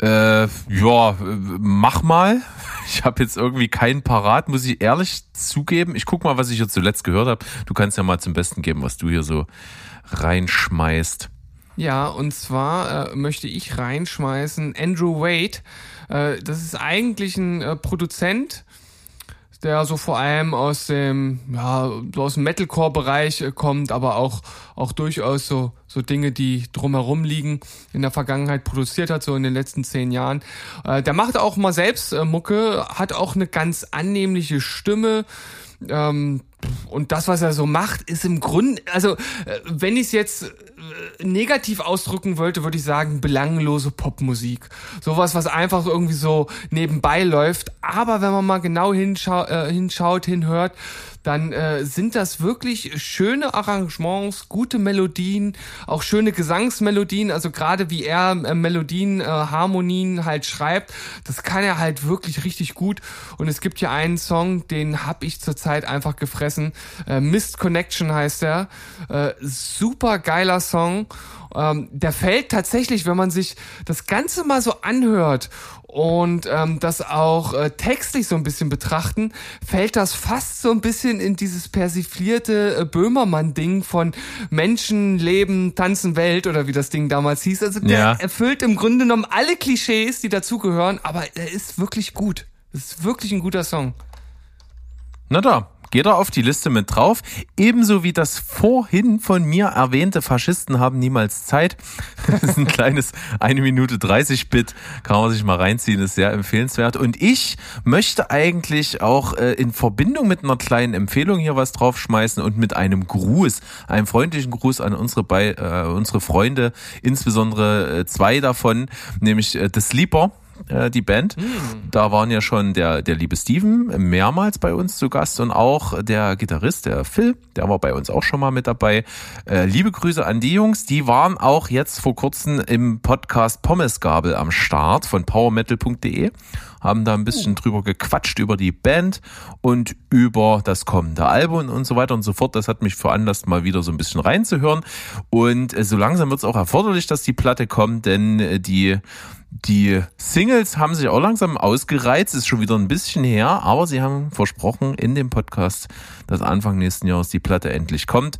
Äh, ja, äh, mach mal. Ich habe jetzt irgendwie keinen parat, muss ich ehrlich zugeben. Ich guck mal, was ich jetzt zuletzt gehört habe. Du kannst ja mal zum Besten geben, was du hier so reinschmeißt. Ja, und zwar äh, möchte ich reinschmeißen Andrew Wade. Äh, das ist eigentlich ein äh, Produzent, der so vor allem aus dem, ja, so aus dem Metalcore-Bereich äh, kommt, aber auch, auch durchaus so, so Dinge, die drumherum liegen, in der Vergangenheit produziert hat, so in den letzten zehn Jahren. Äh, der macht auch mal selbst äh, Mucke, hat auch eine ganz annehmliche Stimme. Ähm, und das, was er so macht, ist im Grunde, also äh, wenn ich es jetzt negativ ausdrücken wollte, würde ich sagen, belanglose Popmusik. Sowas, was einfach irgendwie so nebenbei läuft. Aber wenn man mal genau hinschau äh, hinschaut, hinhört, dann äh, sind das wirklich schöne Arrangements, gute Melodien, auch schöne Gesangsmelodien. Also gerade wie er äh, Melodien, äh, Harmonien halt schreibt, das kann er halt wirklich richtig gut. Und es gibt ja einen Song, den hab ich zurzeit einfach gefressen. Äh, Mist Connection heißt er. Äh, super geiler Song. Ähm, der fällt tatsächlich, wenn man sich das Ganze mal so anhört und ähm, das auch äh, textlich so ein bisschen betrachten, fällt das fast so ein bisschen in dieses persiflierte äh, Böhmermann-Ding von Menschen, Leben, Tanzen, Welt oder wie das Ding damals hieß. Also der Ja. erfüllt im Grunde genommen alle Klischees, die dazugehören, aber er ist wirklich gut. Es ist wirklich ein guter Song. Na da, geht er auf die Liste mit drauf. Ebenso wie das vorhin von mir erwähnte Faschisten haben niemals Zeit. Das ist ein kleines 1 Minute 30 Bit, kann man sich mal reinziehen, ist sehr empfehlenswert. Und ich möchte eigentlich auch äh, in Verbindung mit einer kleinen Empfehlung hier was draufschmeißen und mit einem Gruß, einem freundlichen Gruß an unsere, bei, äh, unsere Freunde, insbesondere äh, zwei davon, nämlich äh, The Sleeper äh, die Band. Da waren ja schon der, der liebe Steven mehrmals bei uns zu Gast und auch der Gitarrist, der Phil, der war bei uns auch schon mal mit dabei. Äh, liebe Grüße an die Jungs, die waren auch jetzt vor kurzem im Podcast Pommesgabel am Start von powermetal.de, haben da ein bisschen drüber gequatscht über die Band und über das kommende Album und so weiter und so fort. Das hat mich veranlasst, mal wieder so ein bisschen reinzuhören. Und äh, so langsam wird es auch erforderlich, dass die Platte kommt, denn äh, die die Singles haben sich auch langsam ausgereizt, ist schon wieder ein bisschen her, aber sie haben versprochen in dem Podcast, dass Anfang nächsten Jahres die Platte endlich kommt.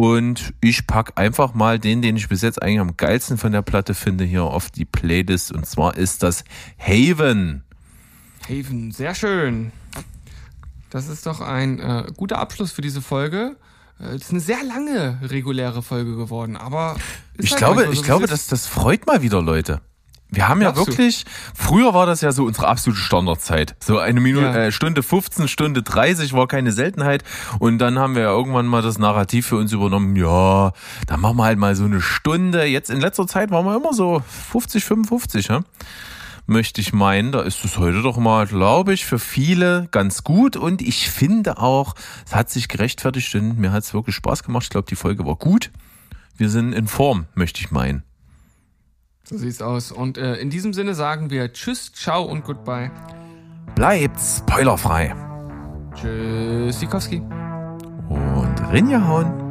Und ich pack einfach mal den, den ich bis jetzt eigentlich am geilsten von der Platte finde, hier auf die Playlist. Und zwar ist das Haven. Haven, sehr schön. Das ist doch ein äh, guter Abschluss für diese Folge. Äh, Es ist eine sehr lange reguläre Folge geworden, aber ist Ich halt glaube, manchmal ich so, glaube, das, das freut mal wieder Leute. Wir haben ja Glaubst du? wirklich, früher war das ja so unsere absolute Standardzeit. So eine Minute, Ja. äh, Stunde 15, Stunde 30 war keine Seltenheit. Und dann haben wir ja irgendwann mal das Narrativ für uns übernommen, ja, dann machen wir halt mal so eine Stunde. Jetzt in letzter Zeit waren wir immer so 50, 55, ja? Möchte ich meinen. Da ist es heute doch mal, glaube ich, für viele ganz gut. Und ich finde auch, es hat sich gerechtfertigt und mir hat es wirklich Spaß gemacht. Ich glaube, die Folge war gut. Wir sind in Form, möchte ich meinen. So sieht's aus. Und äh, in diesem Sinne sagen wir Tschüss, Ciao und Goodbye. Bleibt spoilerfrei. Tschüss, Sikowski. Und Rinja hauen.